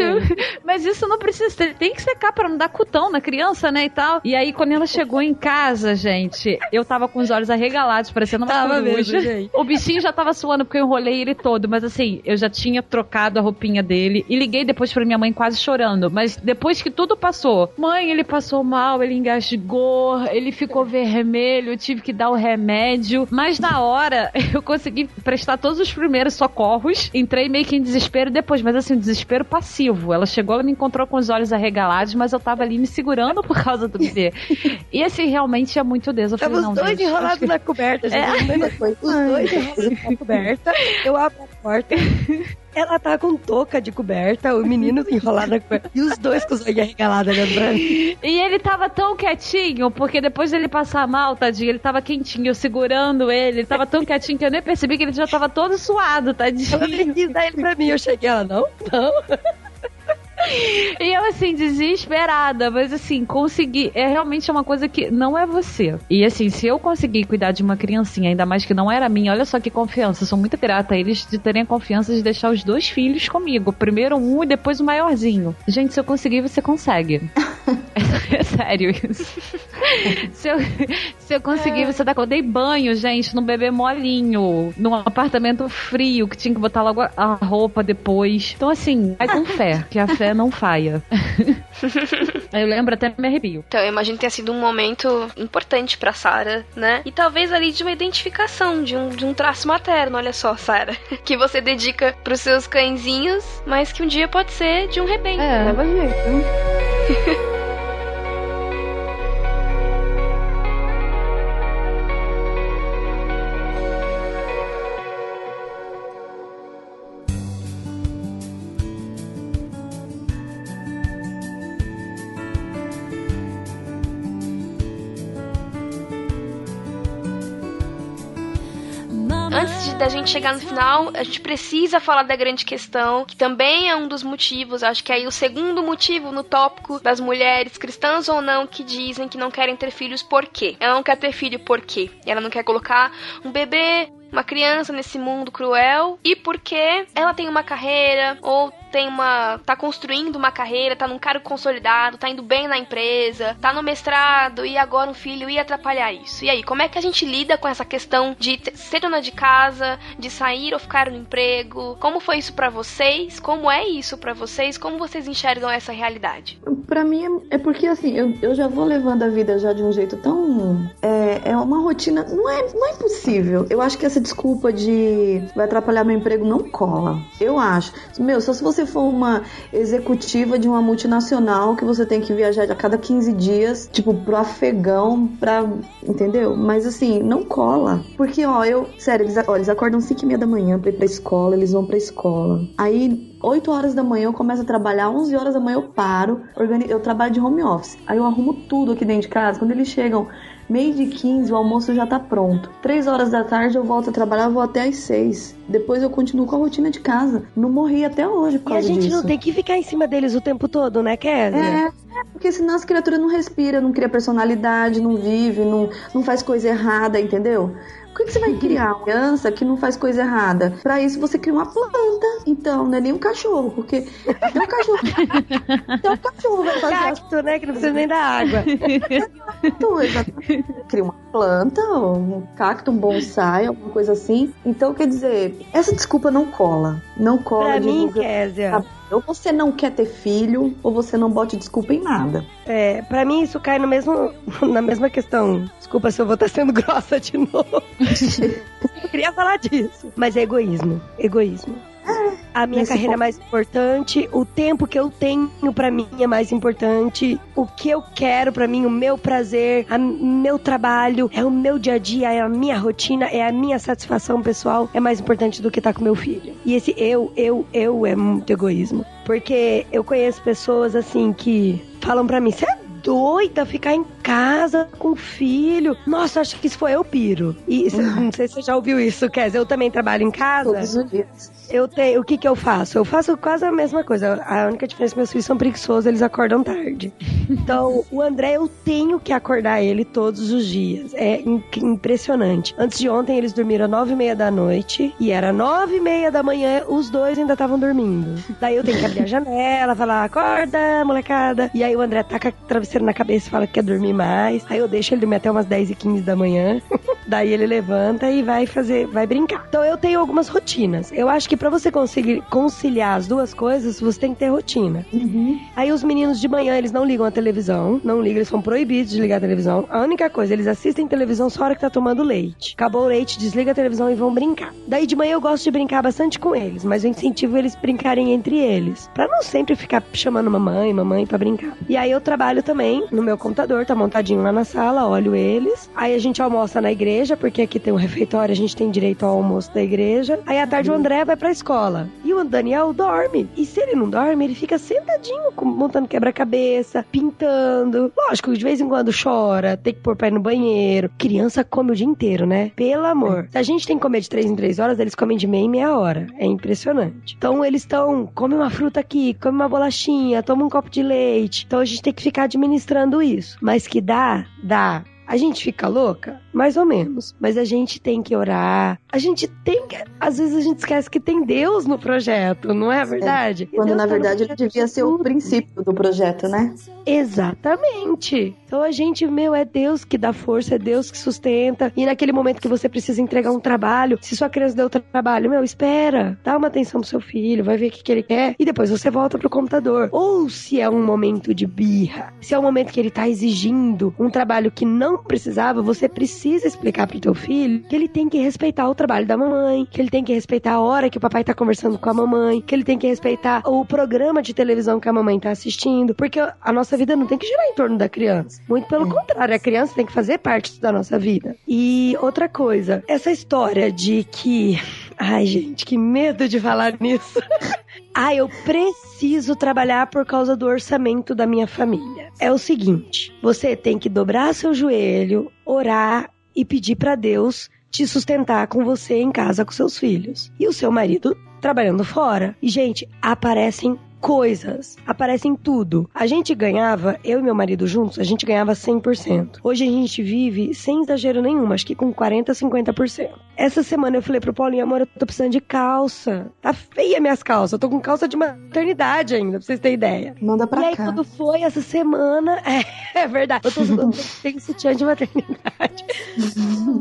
mas isso não precisa, tem que secar pra não dar cutão na criança, né, e tal. E aí, quando ela chegou em casa, gente, eu tava com os olhos arregalados, parecendo uma Tava coruja. mesmo. O bichinho já tava suando porque eu enrolei ele todo, mas assim, eu já tinha trocado a roupinha dele e liguei depois pra minha mãe quase chorando. Mas depois que tudo passou, mãe, ele passou mal, ele engasgou, ele ficou vermelho, eu tive que dar o remédio. Mas na hora, eu consegui prestar todos os primeiros socorros, entrei meio que em desespero depois, mas assim, um desespero passivo. Ela chegou, ela me encontrou com os olhos arregalados, mas eu tava ali me segurando por causa do bebê. E assim, realmente é muito Deus. Eu falei, Tava não, os dois Deus, enrolados que- na coberta, gente. É. a mesma coisa. Os dois enrolados na coberta. Eu abro a porta. Ela tá com touca de coberta, o menino enrolado na coberta. E os dois com os olhos arregalados mim. E ele tava tão quietinho, porque depois dele passar mal, tadinho, ele tava quentinho, eu segurando ele, ele tava tão quietinho que eu nem percebi que ele já tava todo suado, tadinho. Ela quis dar ele pra mim. Eu cheguei, ela, não, não. E eu, assim, desesperada, mas assim, consegui. É realmente uma coisa que não é você. E assim, se eu conseguir cuidar de uma criancinha, ainda mais que não era minha, olha só que confiança. Eu sou muito grata a eles de terem a confiança de deixar os dois filhos comigo. Primeiro um e depois o maiorzinho. Gente, se eu conseguir, você consegue. É sério isso. se, eu, se eu conseguir, você dá. Eu dei banho, gente, num bebê molinho, num apartamento frio, que tinha que botar logo a roupa depois. Então, assim, vai com fé, que a fé não falha. eu lembro até me arrepio. Então, eu imagino que tenha sido um momento importante pra Sarah, né? E talvez ali de uma identificação, de um, de um traço materno, olha só, Sarah. Que você dedica pros seus cãezinhos, mas que um dia pode ser de um rebento. É, Leva jeito. chegar no final, a gente precisa falar da grande questão, que também é um dos motivos, acho que é aí o segundo motivo no tópico das mulheres, cristãs ou não, que dizem que não querem ter filhos por quê? Ela não quer ter filho por quê? Ela não quer colocar um bebê uma criança nesse mundo cruel e porque ela tem uma carreira ou tem uma tá construindo uma carreira, tá num cargo consolidado, tá indo bem na empresa, tá no mestrado e agora um filho ia atrapalhar isso. E aí, como é que a gente lida com essa questão de ser dona de casa, de sair ou ficar no emprego? Como foi isso pra vocês? Como é isso pra vocês? Como vocês enxergam essa realidade? Pra mim é, é porque assim, eu, eu já vou levando a vida já de um jeito tão. É, é uma rotina. Não é, não é possível. Eu acho que essa desculpa de vai atrapalhar meu emprego não cola. Eu acho. Meu, só se você for uma executiva de uma multinacional que você tem que viajar a cada 15 dias, tipo, pro afegão, pra. Entendeu? Mas assim, não cola. Porque, ó, eu. Sério, eles, ó, eles acordam 5 e meia da manhã pra ir pra escola, eles vão pra escola. Aí 8 horas da manhã eu começo a trabalhar, 11 horas da manhã eu paro, eu trabalho de home office. Aí eu arrumo tudo aqui dentro de casa. Quando eles chegam meio de 15, o almoço já tá pronto. 3 horas da tarde eu volto a trabalhar, vou até às 6. Depois eu continuo com a rotina de casa. Não morri até hoje por E a causa gente disso. não tem que ficar em cima deles o tempo todo, né, Kézia? É, porque senão as criaturas não respiram, não cria personalidade, não vive, não, não faz coisa errada, entendeu? Por que, que você vai criar uma criança que não faz coisa errada? Pra isso você cria uma planta. Então, não é nem um cachorro, porque até um cachorro. até um cachorro vai fazer as Cacto, né? Que não precisa nem da água. Cacto, exatamente. Cria uma planta, um cacto, um bonsai, alguma coisa assim. Então, quer dizer, essa desculpa não cola. Não cola. Pra mim, Kézia, Ou você não quer ter filho, ou você não bote desculpa em nada. é, pra mim isso cai no mesmo, na mesma questão. Desculpa se eu vou estar sendo grossa de novo. eu queria falar disso. Mas é egoísmo. Egoísmo. A minha Nesse carreira é ponto. mais importante, o tempo que eu tenho pra mim é mais importante, o que eu quero pra mim, o meu prazer, o meu trabalho, é o meu dia a dia, é a minha rotina, é a minha satisfação pessoal, é mais importante do que estar com meu filho. E esse eu, eu, eu é muito egoísmo. Porque eu conheço pessoas assim que falam pra mim, você é doida ficar em casa com o filho. Nossa, acho que isso foi eu piro. E cê- não sei se você já ouviu isso, Kézia. Eu também trabalho em casa. Todos os dias. Eu tenho, o que que eu faço? Eu faço quase a mesma coisa. A única diferença é que meus filhos são preguiçosos, eles acordam tarde. Então, o André, eu tenho que acordar ele todos os dias. É impressionante. Antes de ontem, eles dormiram às nove e meia da noite. E era nove e meia da manhã, os dois ainda estavam dormindo. Daí eu tenho que abrir a janela, falar, acorda, molecada. E aí o André taca o travesseiro na cabeça e fala que quer dormir mais. Aí eu deixo ele dormir até umas 10 e 15 da manhã. Daí ele levanta e vai fazer, vai brincar. Então eu tenho algumas rotinas. Eu acho que pra você conseguir conciliar as duas coisas, você tem que ter rotina. Aí os meninos de manhã, eles não ligam a televisão, não ligam, eles são proibidos de ligar a televisão. A única coisa, eles assistem televisão só a hora que tá tomando leite. Acabou o leite, desliga a televisão e vão brincar. Daí de manhã eu gosto de brincar bastante com eles, mas eu incentivo eles brincarem entre eles, Pra não sempre ficar chamando mamãe, mamãe pra brincar. E aí eu trabalho também no meu computador, tá montadinho lá na sala, olho eles. Aí a gente almoça na igreja, porque aqui tem um refeitório, a gente tem direito ao almoço da igreja. Aí à tarde o André vai pra escola. E o Daniel dorme. E se ele não dorme, ele fica sentadinho, montando quebra-cabeça, pintando. Lógico, de vez em quando chora, tem que pôr pé no banheiro. Criança come o dia inteiro, né? Pelo amor. Se a gente tem que comer de três em três horas, eles comem de meia em meia hora. É impressionante. Então eles estão, come uma fruta aqui, come uma bolachinha, toma um copo de leite. Então a gente tem que ficar administrando isso. Mas que dá, dá. A gente fica louca? Mais ou menos. Mas a gente tem que orar. A gente tem que. Às vezes a gente esquece que tem Deus no projeto, não é verdade? É, quando Deus na tá verdade ele devia de ser o princípio do projeto, né? Exatamente. Então a gente, meu, é Deus que dá força, é Deus que sustenta. E naquele momento que você precisa entregar um trabalho, se sua criança deu trabalho, meu, espera, dá uma atenção pro seu filho, vai ver o que, que ele quer e depois você volta pro computador. Ou se é um momento de birra, se é um momento que ele tá exigindo um trabalho que não precisava, você precisa explicar pro teu filho que ele tem que respeitar o trabalho da mamãe, que ele tem que respeitar a hora que o papai tá conversando com a mamãe, que ele tem que respeitar o programa de televisão que a mamãe tá assistindo, porque a nossa vida não tem que girar em torno da criança. Muito pelo contrário, a criança tem que fazer parte da nossa vida. E outra coisa, essa história de que. Ai, gente, que medo de falar nisso. Ah, eu preciso trabalhar por causa do orçamento da minha família. É o seguinte: você tem que dobrar seu joelho, orar e pedir pra Deus te sustentar com você em casa com seus filhos. E o seu marido trabalhando fora. E, gente, aparecem coisas, aparecem tudo. A gente ganhava, eu e meu marido juntos, a gente ganhava 100%. Hoje a gente vive, sem exagero nenhum, acho que com 40, 50%. Essa semana eu falei pro Paulinho, amor, eu tô precisando de calça. Tá feia minhas calças, eu tô com calça de maternidade ainda, pra vocês terem ideia. Manda pra e aí, cá. quando foi essa semana, é, é verdade, eu tô, sem sutiã de maternidade.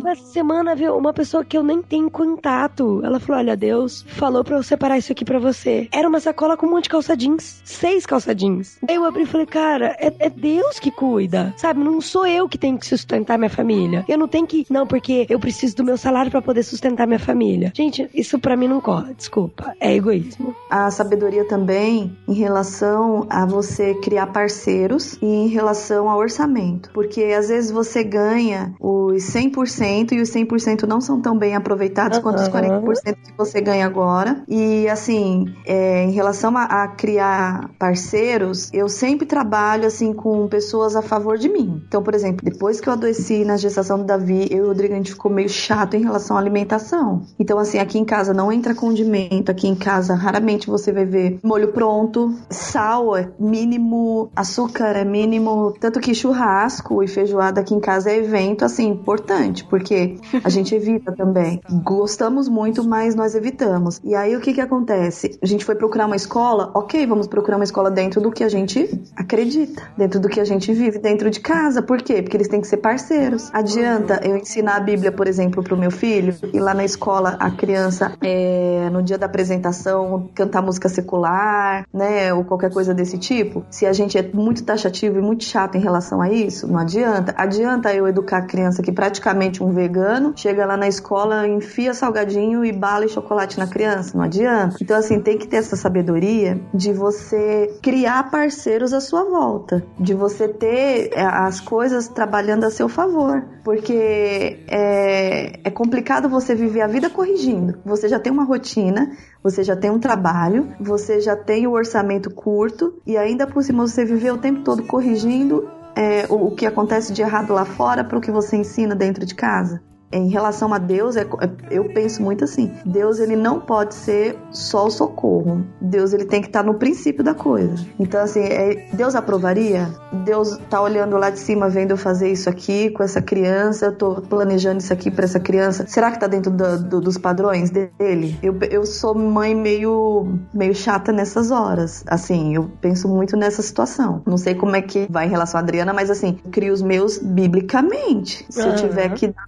essa semana veio uma pessoa que eu nem tenho contato. Ela falou: Olha, Deus falou pra eu separar isso aqui pra você. Era uma sacola com um monte de calça jeans, seis calça jeans. Aí eu abri e falei: Cara, é, é Deus que cuida, sabe? Não sou eu que tenho que sustentar minha família. Eu não tenho que, não, porque eu preciso do meu salário pra poder sustentar minha família. Gente, isso pra mim não corre, desculpa. É egoísmo. A sabedoria também em relação a você criar parceiros e em relação ao orçamento. Porque às vezes você ganha os 100% e os 100% não são tão bem aproveitados quanto os Aham. 40% que você ganha agora. E assim, é, em relação a, a criar parceiros, eu sempre trabalho assim com pessoas a favor de mim. Então, por exemplo, depois que eu adoeci na gestação do Davi, eu e o Rodrigo a gente ficou meio chato em relação à alimentação. Então, assim, aqui em casa não entra condimento, aqui em casa raramente você vai ver molho pronto, sal é mínimo, açúcar é mínimo, tanto que churrasco e feijoada aqui em casa é evento assim importante, porque a gente evita também. Gostamos muito, mas nós evitamos. E aí o que que acontece? A gente foi procurar uma escola, OK, vamos procurar uma escola dentro do que a gente acredita, dentro do que a gente vive, dentro de casa. Por quê? Porque eles têm que ser parceiros. Adianta eu ensinar a Bíblia, por exemplo, pro meu filho e lá na escola a criança é, no dia da apresentação cantar música secular, né, ou qualquer coisa desse tipo. Se a gente é muito taxativo e muito chato em relação a isso, não adianta. Adianta eu educar a criança que praticamente um vegano chega lá na escola, enfia salgadinho e bala e chocolate na criança, não adianta. Então assim, tem que ter essa sabedoria de você criar parceiros à sua volta, de você ter é, as coisas trabalhando a seu favor, porque é, é complicado você viver a vida corrigindo. Você já tem uma rotina, você já tem um trabalho, você já tem o orçamento curto e ainda por cima você viver o tempo todo corrigindo é, o, o que acontece de errado lá fora para o que você ensina dentro de casa. Em relação a Deus, é- é- eu penso muito assim: Deus ele não pode ser só o socorro. Deus ele tem que estar no princípio da coisa. Então assim, é- Deus aprovaria? Deus tá olhando lá de cima, vendo eu fazer isso aqui com essa criança, eu tô planejando isso aqui para essa criança. Será que tá dentro da- do- dos padrões dele? Eu, eu sou mãe meio meio chata nessas horas. Assim, eu penso muito nessa situação. Não sei como é que vai em relação a Adriana, mas assim, eu crio os meus biblicamente. Se eu tiver que dar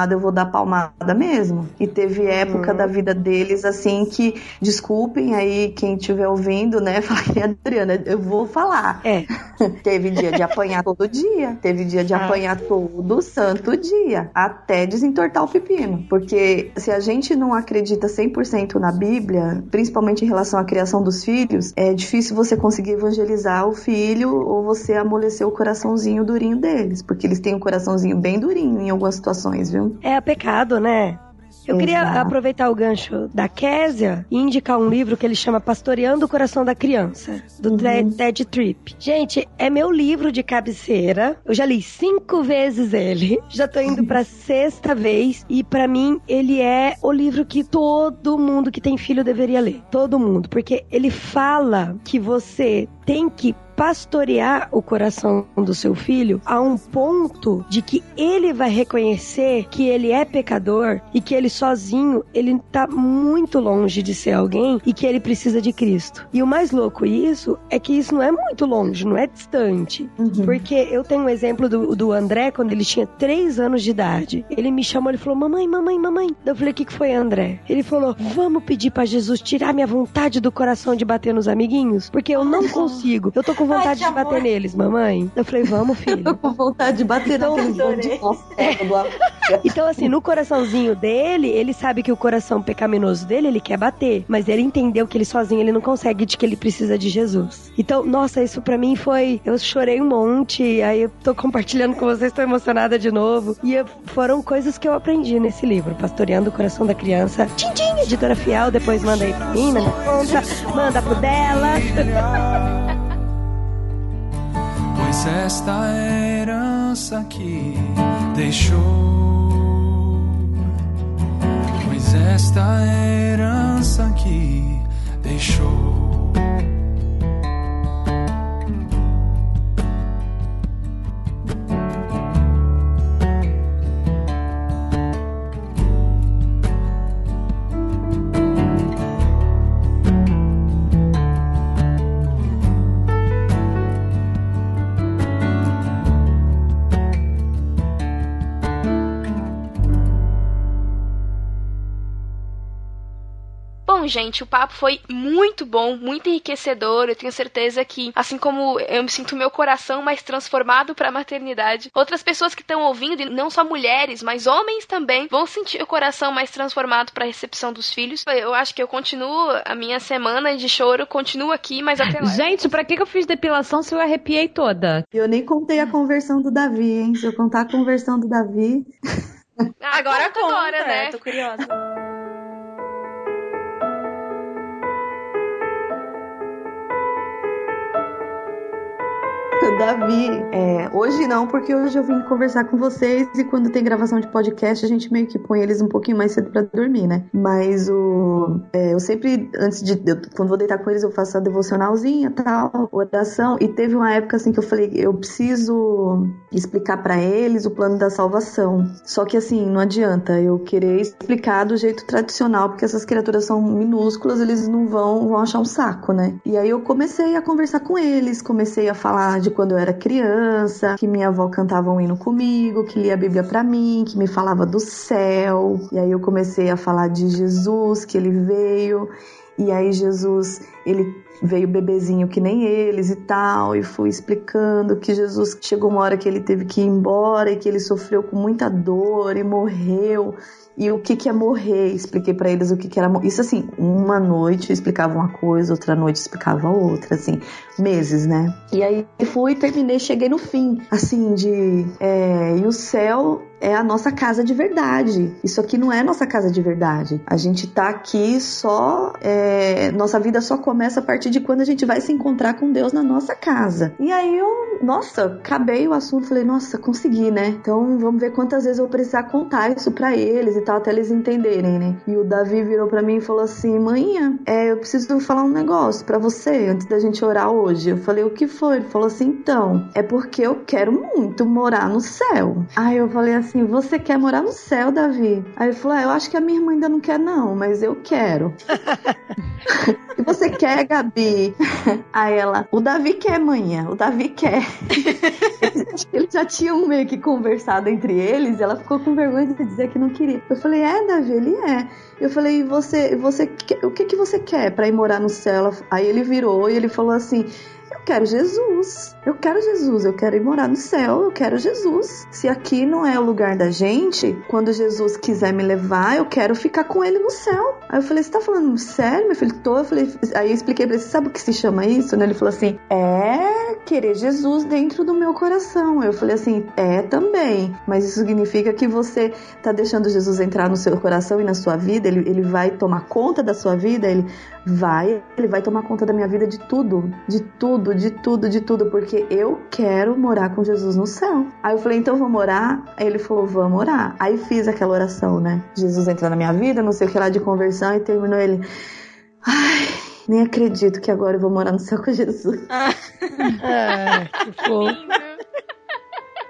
palmada, eu vou dar palmada mesmo. E teve época da vida deles, assim, que, desculpem aí quem estiver ouvindo, né? Que Adriana, eu vou falar. É. teve dia de apanhar todo dia, teve dia de Ah. apanhar todo santo dia, até desentortar o pepino. Porque se a gente não acredita 100% na Bíblia, principalmente em relação à criação dos filhos, é difícil você conseguir evangelizar o filho ou você amolecer o coraçãozinho durinho deles, porque eles têm um coraçãozinho bem durinho em algumas situações, viu? É pecado, né? Eu queria Exato. aproveitar o gancho da Késia e indicar um livro que ele chama Pastoreando o Coração da Criança, do Ted- Ted Tripp. Gente, é meu livro de cabeceira. Eu já li cinco vezes ele. Já tô indo pra sexta vez. E pra mim, ele é o livro que todo mundo que tem filho deveria ler. Todo mundo. Porque ele fala que você tem que pastorear o coração do seu filho a um ponto de que ele vai reconhecer que ele é pecador e que ele sozinho, ele tá muito longe de ser alguém e que ele precisa de Cristo. E o mais louco isso é que isso não é muito longe, não é distante. Uhum. Porque eu tenho um exemplo do, do André quando ele tinha 3 anos de idade. Ele me chamou, ele falou: Mamãe, mamãe, mamãe. Eu falei: O que, que foi, André? Ele falou: Vamos pedir pra Jesus tirar minha vontade do coração de bater nos amiguinhos? Porque eu não consigo. Eu tô com vontade Ai, de bater amor. neles, mamãe. Eu falei: Vamos, filho. Tô com vontade de bater Então, naquele bando de África. Então, assim, no coraçãozinho dele, ele sabe que o coração pecaminoso dele, ele quer bater. Mas ele entendeu que ele sozinho, ele não consegue, de que ele precisa de Jesus. Então, nossa, isso pra mim foi... Eu chorei um monte, aí eu tô compartilhando com vocês, tô emocionada de novo. E eu- foram coisas que eu aprendi nesse livro, Pastoreando o Coração da Criança. Tchim, tchim, editora fiel, depois manda aí pra mim, na minha conta, manda pro dela. Pois esta herança que deixou, pois esta herança que deixou. Bom, gente, o papo foi muito bom, muito enriquecedor. Eu tenho certeza que, assim como eu me sinto meu coração mais transformado para a maternidade, outras pessoas que estão ouvindo, e não só mulheres, mas homens também, vão sentir o coração mais transformado para a recepção dos filhos. Eu acho que eu continuo a minha semana de choro, continuo aqui, mas até lá. Gente, pra que eu fiz depilação se eu arrepiei toda? Eu nem contei a conversão do Davi, hein? Se eu contar a conversão do Davi. Agora conta, agora, né? Tô curiosa. Davi, é, hoje não, porque hoje eu vim conversar com vocês e quando tem gravação de podcast a gente meio que põe eles um pouquinho mais cedo pra dormir, né? Mas o, é, eu sempre, antes de, eu- quando vou deitar com eles, eu faço a devocionalzinha, tal, oração. E teve uma época assim que eu falei, eu preciso explicar pra eles o plano da salvação. Só que assim, não adianta eu querer explicar do jeito tradicional, porque essas criaturas são minúsculas, eles não vão, vão achar um saco, né? E aí eu comecei a conversar com eles, comecei a falar de quando eu era criança, que minha avó cantava um hino comigo, que lia a Bíblia pra mim, que me falava do céu. E aí eu comecei a falar de Jesus, que ele veio. E aí Jesus, ele veio bebezinho que nem eles e tal, e fui explicando que Jesus chegou uma hora que ele teve que ir embora e que ele sofreu com muita dor e morreu. E o que que é morrer? Expliquei pra eles o que que era. Isso assim, uma noite eu explicava uma coisa, outra noite eu explicava outra, assim, meses, né? E aí fui, terminei, cheguei no fim, assim, de. é, e o céu é a nossa casa de verdade. Isso aqui não é nossa casa de verdade. A gente tá aqui só. é, nossa vida só começa a partir de quando a gente vai se encontrar com Deus na nossa casa. E aí eu, nossa, acabei o assunto, falei, nossa, consegui, né? Então vamos ver quantas vezes eu vou precisar contar isso pra eles e tal, até eles entenderem, né? E o Davi virou pra mim e falou assim: Manhã, é, eu preciso falar um negócio pra você antes da gente orar hoje. Eu falei, o que foi? Ele falou assim: então, é porque eu quero muito morar no céu. Aí eu falei assim: você quer morar no céu, Davi? Aí ele falou: ah, eu acho que a minha irmã ainda não quer, não, mas eu quero. E você quer, Gabi? Aí ela, o Davi quer, manhã, o Davi quer. Eles já tinham meio que conversado entre eles e ela ficou com vergonha de dizer que não queria. Eu falei, é, Davi, ele é. Eu falei, você, você, o que que você quer pra ir morar no céu? Aí ele virou e ele falou assim, quero Jesus. Eu quero Jesus. Eu quero ir morar no céu. Eu quero Jesus. Se aqui não é o lugar da gente, quando Jesus quiser me levar, eu quero ficar com ele no céu. Aí eu falei, você tá falando sério, meu filho? Tô. Eu falei, aí eu expliquei pra ele, sabe o que se chama isso? Ele falou assim, é querer Jesus dentro do meu coração. Eu falei assim, é também. Mas isso significa que você tá deixando Jesus entrar no seu coração e na sua vida. Ele, ele vai tomar conta da sua vida. Ele vai, ele vai tomar conta da minha vida de tudo, de tudo, de tudo, de tudo, porque eu quero morar com Jesus no céu. Aí eu falei, então vamos orar? Aí ele falou, vamos orar. Aí fiz aquela oração, né? Jesus entra na minha vida, não sei o que lá de conversão, e terminou ele. Ai, Nem acredito que agora eu vou morar no céu com Jesus. Ah, que fofo.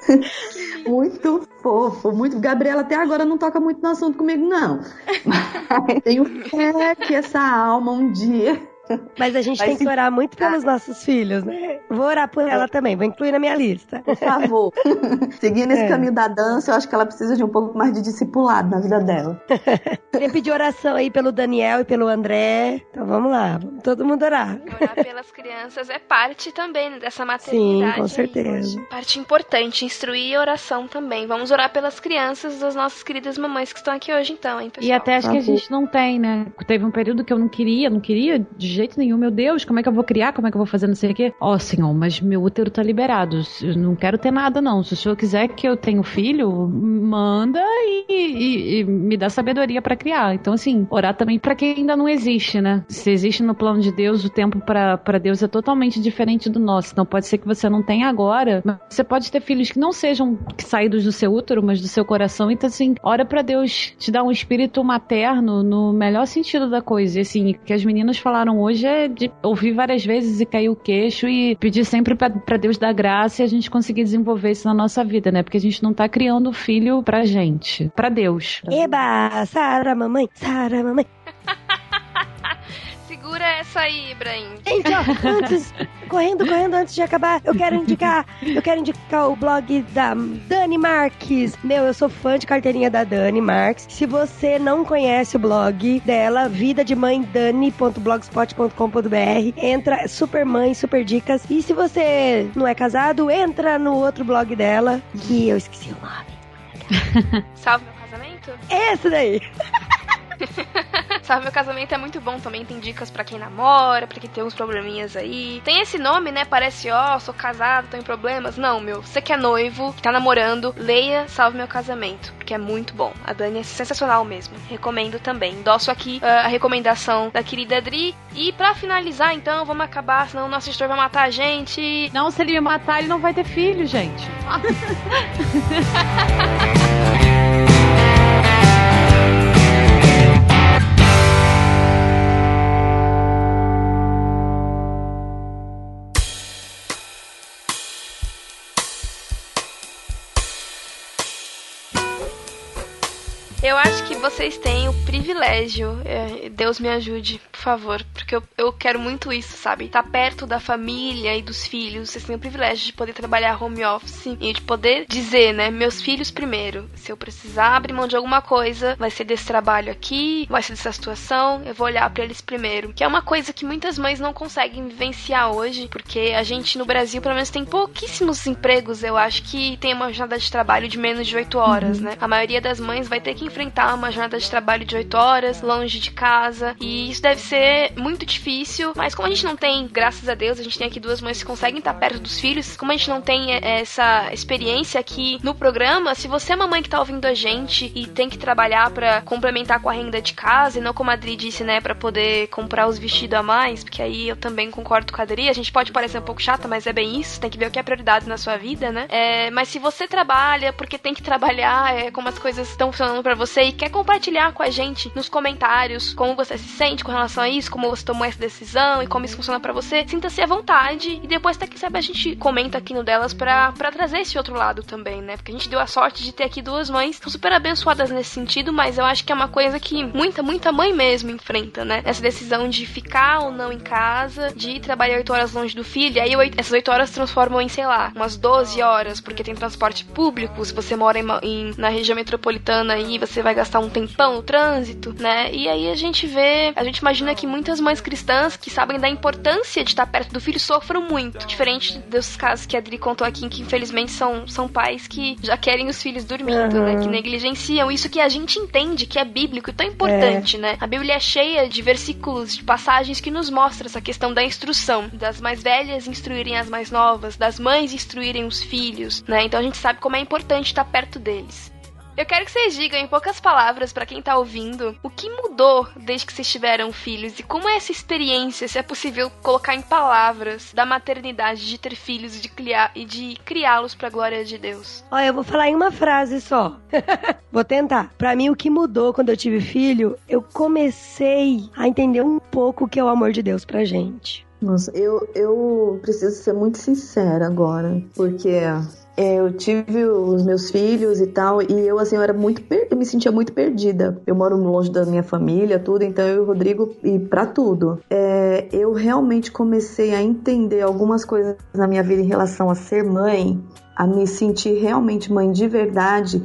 muito fofo, muito. Gabriela até agora não toca muito no assunto comigo, não. Mas tenho fé que essa alma um dia. Mas a gente Vai tem se- que orar muito pelos nossos filhos, né? Vou orar por ela também, vou incluir na minha lista. Por favor. Seguindo esse É. caminho da dança, eu acho que ela precisa de um pouco mais de discipulado na vida dela. Queria pedir oração aí pelo Daniel e pelo André. Então vamos lá, vamos todo mundo orar. Orar pelas crianças é parte também dessa maternidade. Sim, com aí. certeza. Parte importante, instruir e oração também. Vamos orar pelas crianças das nossas queridas mamães que estão aqui hoje, então, hein, pessoal? E até acho que a gente não tem, né? Teve um período que eu não queria, não queria de jeito nenhum. Meu Deus, como é que eu vou criar? Como é que eu vou fazer não sei o quê? Ó, senhor, mas meu útero tá liberado. Eu não quero ter nada, não. Se o senhor quiser que eu tenha um filho, manda e, e- e me dá sabedoria pra criar. Então, assim, orar também pra quem ainda não existe, né? Se existe no plano de Deus, o tempo pra Deus é totalmente diferente do nosso. Então, pode ser que você não tenha agora, mas você pode ter filhos que não sejam saídos do seu útero, mas do seu coração. Então, assim, ora pra Deus te dar um espírito materno no melhor sentido da coisa. E, assim, que as meninas falaram hoje é de ouvir várias vezes e cair o queixo e pedir sempre pra Deus dar graça e a gente conseguir desenvolver isso na nossa vida, né? Porque a gente não tá criando filho pra gente, pra Deus. Eba, Sara, mamãe, Sara, mamãe. Segura essa aí, Ibrahim. Gente, ó, antes, correndo, correndo, antes de acabar, eu quero indicar, eu quero indicar o blog da Dani Marques. Meu, eu sou fã de carteirinha da Dani Marques. Se você não conhece o blog dela, vida de mãe dani.blogspot.com.br, entra super mãe, super dicas. E se você não é casado, entra no outro blog dela, que eu esqueci o nome. Salve meu casamento? Esse daí. Salve meu casamento é muito bom também. Tem dicas pra quem namora, pra quem tem uns probleminhas aí. Tem esse nome, né? Parece, ó, sou casado, em problemas. Não, meu. Você que é noivo, que tá namorando, leia Salve meu casamento, porque é muito bom. A Dani é sensacional mesmo. Recomendo também. Endosso aqui ah, a recomendação da querida Adri. E pra finalizar, então, vamos acabar, senão o nosso editor vai matar a gente. Não, se ele me matar, ele não vai ter filho, gente. Eu acho que vocês têm o privilégio, é, Deus me ajude, por favor, porque eu, eu quero muito isso, sabe? Estar perto da família e dos filhos. Vocês têm o privilégio de poder trabalhar home office e de poder dizer, né, meus filhos primeiro. Se eu precisar abrir mão de alguma coisa, vai ser desse trabalho aqui, vai ser dessa situação, eu vou olhar pra eles primeiro. Que é uma coisa que muitas mães não conseguem vivenciar hoje, porque a gente no Brasil, pelo menos, tem pouquíssimos empregos, eu acho, que tem uma jornada de trabalho de menos de 8 horas, né? A maioria das mães vai ter que enfrentar uma jornada de trabalho de 8 horas, longe de casa, e isso deve ser muito difícil, mas como a gente não tem, graças a Deus, a gente tem aqui duas mães que conseguem estar perto dos filhos, como a gente não tem é, essa experiência aqui no programa, se você é uma mãe que tá ouvindo a gente e tem que trabalhar pra complementar com a renda de casa, e não como a Adri disse, né, pra poder comprar os vestidos a mais, porque aí eu também concordo com a Adri, a gente pode parecer um pouco chata, mas é bem isso, tem que ver o que é prioridade na sua vida, né? É, mas se você trabalha porque tem que trabalhar, é, como as coisas estão funcionando pra você e quer compartilhar com a gente nos comentários como você se sente com relação a isso, como você tomou essa decisão e como isso funciona pra você, sinta-se à vontade e depois até que sabe a gente comenta aqui no delas pra trazer esse outro lado também, né? Porque a gente deu a sorte de ter aqui duas mães são super abençoadas nesse sentido, mas eu acho que é uma coisa que muita, muita mãe mesmo enfrenta, né? Essa decisão de ficar ou não em casa, de trabalhar oito horas longe do filho, e aí essas oito horas transformam em, sei lá, umas 12 horas, porque tem transporte público, se você mora em, em- na região metropolitana aí, você vai gastar um tempão no trânsito, né? E aí a gente vê, a gente imagina que muitas mães cristãs que sabem da importância de estar perto do filho sofram muito. Diferente dos casos que a Adri contou aqui, que infelizmente são, são pais que já querem os filhos dormindo, Uhum. né? Que negligenciam isso que a gente entende que é bíblico e tão importante, né? A Bíblia é cheia de versículos, de passagens que nos mostram essa questão da instrução, das mais velhas instruírem as mais novas, das mães instruírem os filhos, né? Então a gente sabe como é importante estar perto deles. Eu quero que vocês digam em poucas palavras para quem tá ouvindo o que mudou desde que vocês tiveram filhos e como é essa experiência, se é possível colocar em palavras, da maternidade, de ter filhos e de criar e de criá-los para glória de Deus. Olha, eu vou falar em uma frase só. vou tentar. Para mim o que mudou quando eu tive filho, eu comecei a entender um pouco o que é o amor de Deus pra gente. Nossa, eu, eu preciso ser muito sincera agora, porque eu tive os meus filhos e tal, e eu, assim, eu era muito, per... eu me sentia muito perdida. Eu moro longe da minha família, tudo, então eu e o Rodrigo, e pra tudo. É, eu realmente comecei a entender algumas coisas na minha vida em relação a ser mãe, a me sentir realmente mãe de verdade,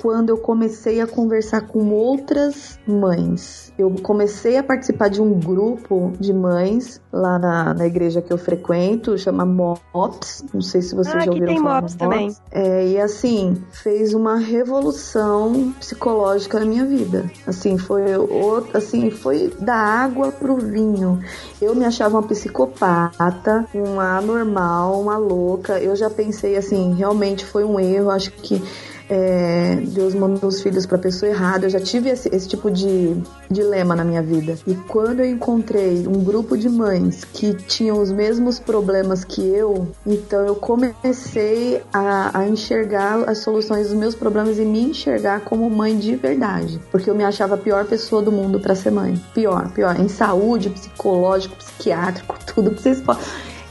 quando eu comecei a conversar com outras mães. Eu comecei a participar de um grupo de mães lá na, na igreja que eu frequento, chama MOPS. Não sei se vocês Ah, já ouviram tem falar MOPS também. É, e assim, fez uma revolução psicológica na minha vida. Assim, foi o- assim, foi da água pro vinho. Eu me achava uma psicopata, uma anormal, uma louca. Eu já pensei assim, realmente foi um erro. Acho que é, Deus mandou os filhos pra pessoa errada. Eu já tive esse, esse tipo de dilema na minha vida. E quando eu encontrei um grupo de mães que tinham os mesmos problemas que eu, então eu comecei a, a enxergar as soluções dos meus problemas e me enxergar como mãe de verdade. Porque eu me achava a pior pessoa do mundo pra ser mãe. Pior, pior. Em saúde, psicológico, psiquiátrico, tudo que vocês podem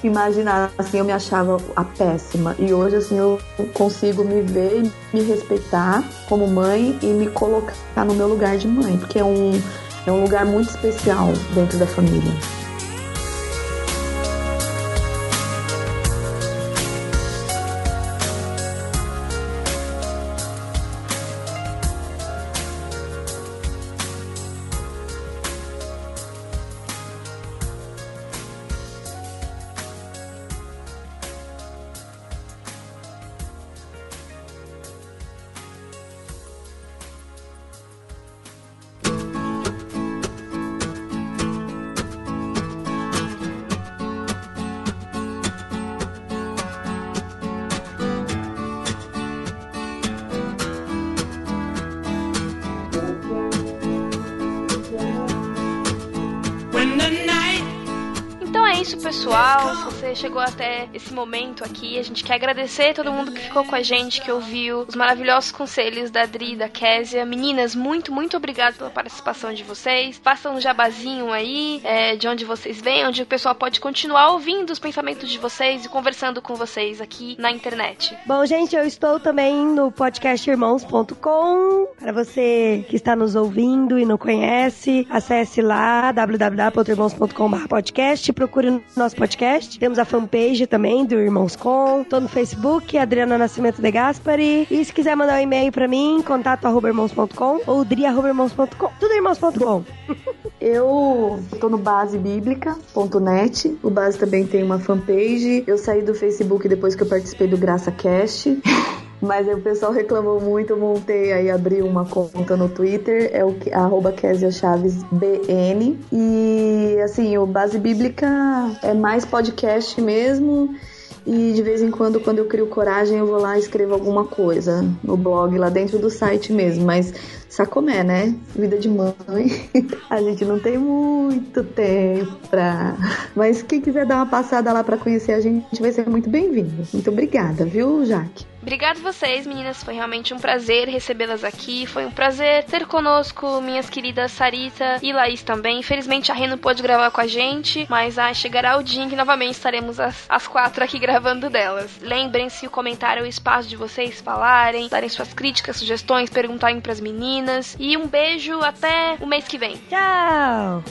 imaginar, assim, eu me achava a péssima. E hoje, assim, eu consigo me ver, me respeitar como mãe e me colocar no meu lugar de mãe, porque é um, é um lugar muito especial dentro da família. Pessoal. Você chegou até esse momento aqui, a gente quer agradecer todo mundo que ficou com a gente, que ouviu os maravilhosos conselhos da Adri da Késia. Meninas, muito, muito obrigado pela participação de vocês. Façam um jabazinho aí, é, de onde vocês vêm, onde o pessoal pode continuar ouvindo os pensamentos de vocês e conversando com vocês aqui na internet. Bom, gente, eu estou também no podcastirmãos.com. Para você que está nos ouvindo e não conhece, acesse lá www.irmãos.com/podcast, procure o nosso podcast. Temos a fanpage também do Irmãos Com. Tô no Facebook, Adriana Nascimento de Gaspari. E se quiser mandar um e-mail para mim, contato@irmãos.com ou dri@irmãos.com. Tudo irmãos.com. Eu tô no basebíblica.net. O Base também tem uma fanpage. Eu saí do Facebook depois que eu participei do Graça Cast. Mas o pessoal reclamou muito, eu montei aí, abri uma conta no Twitter, é o que- arroba BN. E assim, o Base Bíblica é mais podcast mesmo. E de vez em quando, quando eu crio coragem, eu vou lá e escrevo alguma coisa no blog, lá dentro do site mesmo. Mas sacomé, né? Vida de mãe. A gente não tem muito tempo pra. Mas quem quiser dar uma passada lá pra conhecer a gente vai ser muito bem-vindo. Muito obrigada, viu, Jaque? Obrigado vocês, meninas. Foi realmente um prazer recebê-las aqui. Foi um prazer ter conosco minhas queridas Sarita e Laís também. Infelizmente a Rê não pôde gravar com a gente, mas ah, chegará o dia em que novamente estaremos as, as quatro aqui gravando delas. Lembrem-se, o comentário é o espaço de vocês falarem, darem suas críticas, sugestões, perguntarem pras meninas. E um beijo até o mês que vem. Tchau!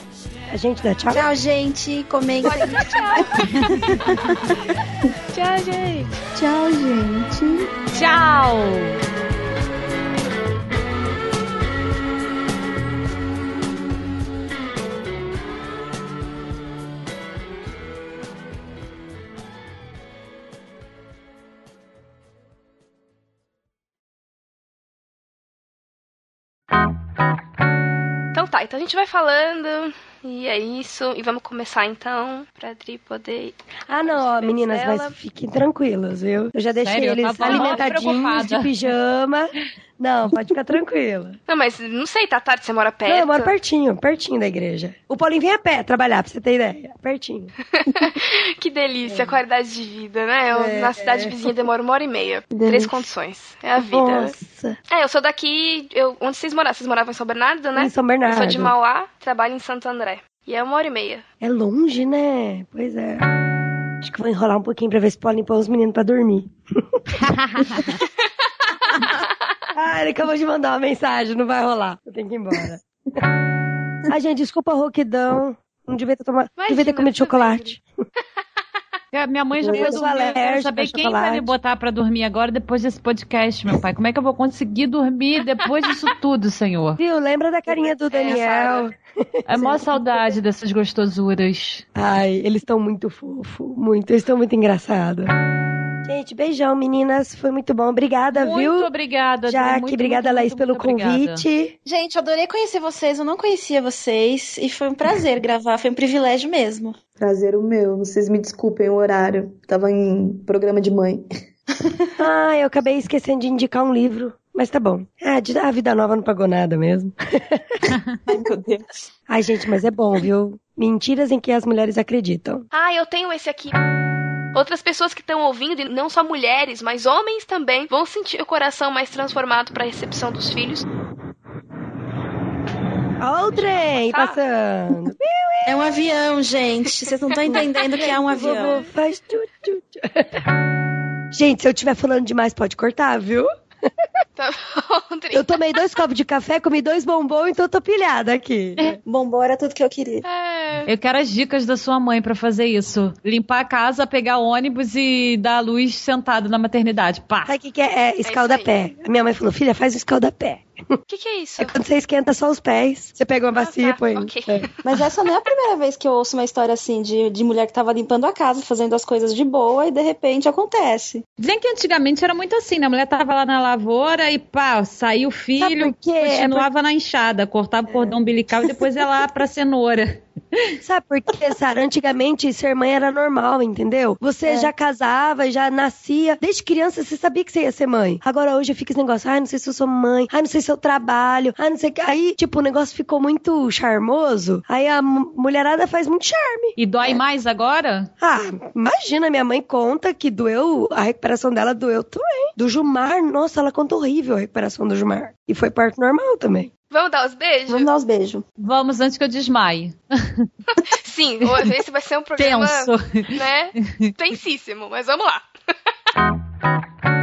A gente dá tchau. Tchau, gente. Comentem. Tchau, gente. Tchau, gente. Tchau! Então tá, então a gente vai falando. E é isso. E vamos começar então, pra Adri poder. Ah, não, ó, meninas, dela. mas fiquem tranquilas, viu? Eu já deixei Sério? Eles alimentadinhos de pijama. Não, pode ficar tranquila. Não, mas não sei, tá tarde, você mora perto. Não, eu moro pertinho, pertinho da igreja. O Paulinho vem a pé trabalhar, pra você ter ideia. Pertinho. Que delícia, qualidade de vida, né? Eu, É, na cidade é. vizinha demora uma hora e meia. Delícia. Três condições. É a vida. Nossa. É, eu sou daqui. Eu, onde vocês moravam? Vocês moravam em São Bernardo, né? Em São Bernardo. Eu sou de Mauá, trabalho em Santo André. E é uma hora e meia. É longe, né? Pois é. Acho que vou enrolar um pouquinho pra ver se podem pôr os meninos pra dormir. ah, ele acabou de mandar uma mensagem, não vai rolar. Eu tenho que ir embora. Ai, gente, desculpa a rouquidão. Não devia ter tomado. devia ter comido chocolate. É, Minha mãe já foi dormir. Eu quero saber quem vai chocolate. me botar pra dormir agora depois desse podcast, meu pai. Como é que eu vou conseguir dormir depois disso tudo, senhor? Viu? Lembra da carinha do Daniel? É mó saudade dessas gostosuras. Ai, eles estão muito fofos. Muito. Eles estão muito engraçados. Gente, beijão, meninas. Foi muito bom. Obrigada, Muito viu? obrigada, Jaque, muito, obrigada, muito, Laís, muito, pelo muito obrigada. convite. Gente, eu adorei conhecer vocês. Eu não conhecia vocês e foi um prazer gravar. Foi um privilégio mesmo. Prazer o meu. Vocês me desculpem o horário. Tava em programa de mãe. Ah, eu acabei esquecendo de indicar um livro. Mas tá bom. Ah, a Vida Nova não pagou nada mesmo. Ai, meu Deus. Ai, gente, mas é bom, viu? Mentiras em que as mulheres acreditam. Ah, eu tenho esse aqui. Outras pessoas que estão ouvindo, e não só mulheres, mas homens também, vão sentir o coração mais transformado para a recepção dos filhos. Olha o trem passando. É um avião, gente. Vocês não estão entendendo que é um avião. Faz tchu, tchu, tchu. Gente, se eu estiver falando demais, pode cortar, viu? Tá bom, Tri. Eu tomei dois copos de café, comi dois bombons, então eu tô pilhada aqui. Bombom era tudo que eu queria. É. Eu quero as dicas da sua mãe pra fazer isso. Limpar a casa, pegar ônibus e dar a luz sentado na maternidade. Pá. Sabe o que, que é? É escalda-pé. A minha mãe falou, filha, faz um escalda-pé. O que, que é isso? É quando você esquenta só os pés. Você pega uma bacia e põe. ok. É. Mas essa não é a primeira vez que eu ouço uma história assim de, de mulher que tava limpando a casa, fazendo as coisas de boa e de repente acontece. Dizem que antigamente era muito assim, né? A mulher tava lá na lavoura e pá, saiu o filho, por quê? É continuava na enxada, cortava o cordão umbilical e depois ia lá pra cenoura. Sabe por quê, Sara? Antigamente ser mãe era normal, entendeu? Você É. já casava, já nascia. Desde criança você sabia que você ia ser mãe. Agora hoje fica esse negócio, ai, não sei se eu sou mãe, ai, não sei se eu trabalho, ai, não sei o que. Aí, tipo, o negócio ficou muito charmoso. Aí a mu- mulherada faz muito charme. E dói mais agora? Ah, imagina, minha mãe conta que doeu, a recuperação dela doeu também. Do Jumar, nossa, ela conta horrível a recuperação do Jumar. E foi parto normal também. Vamos dar os beijos? Vamos dar os beijos. Vamos antes que eu desmaie. Sim, esse vai ser um programa, Tenso. né? Tensíssimo, mas vamos lá.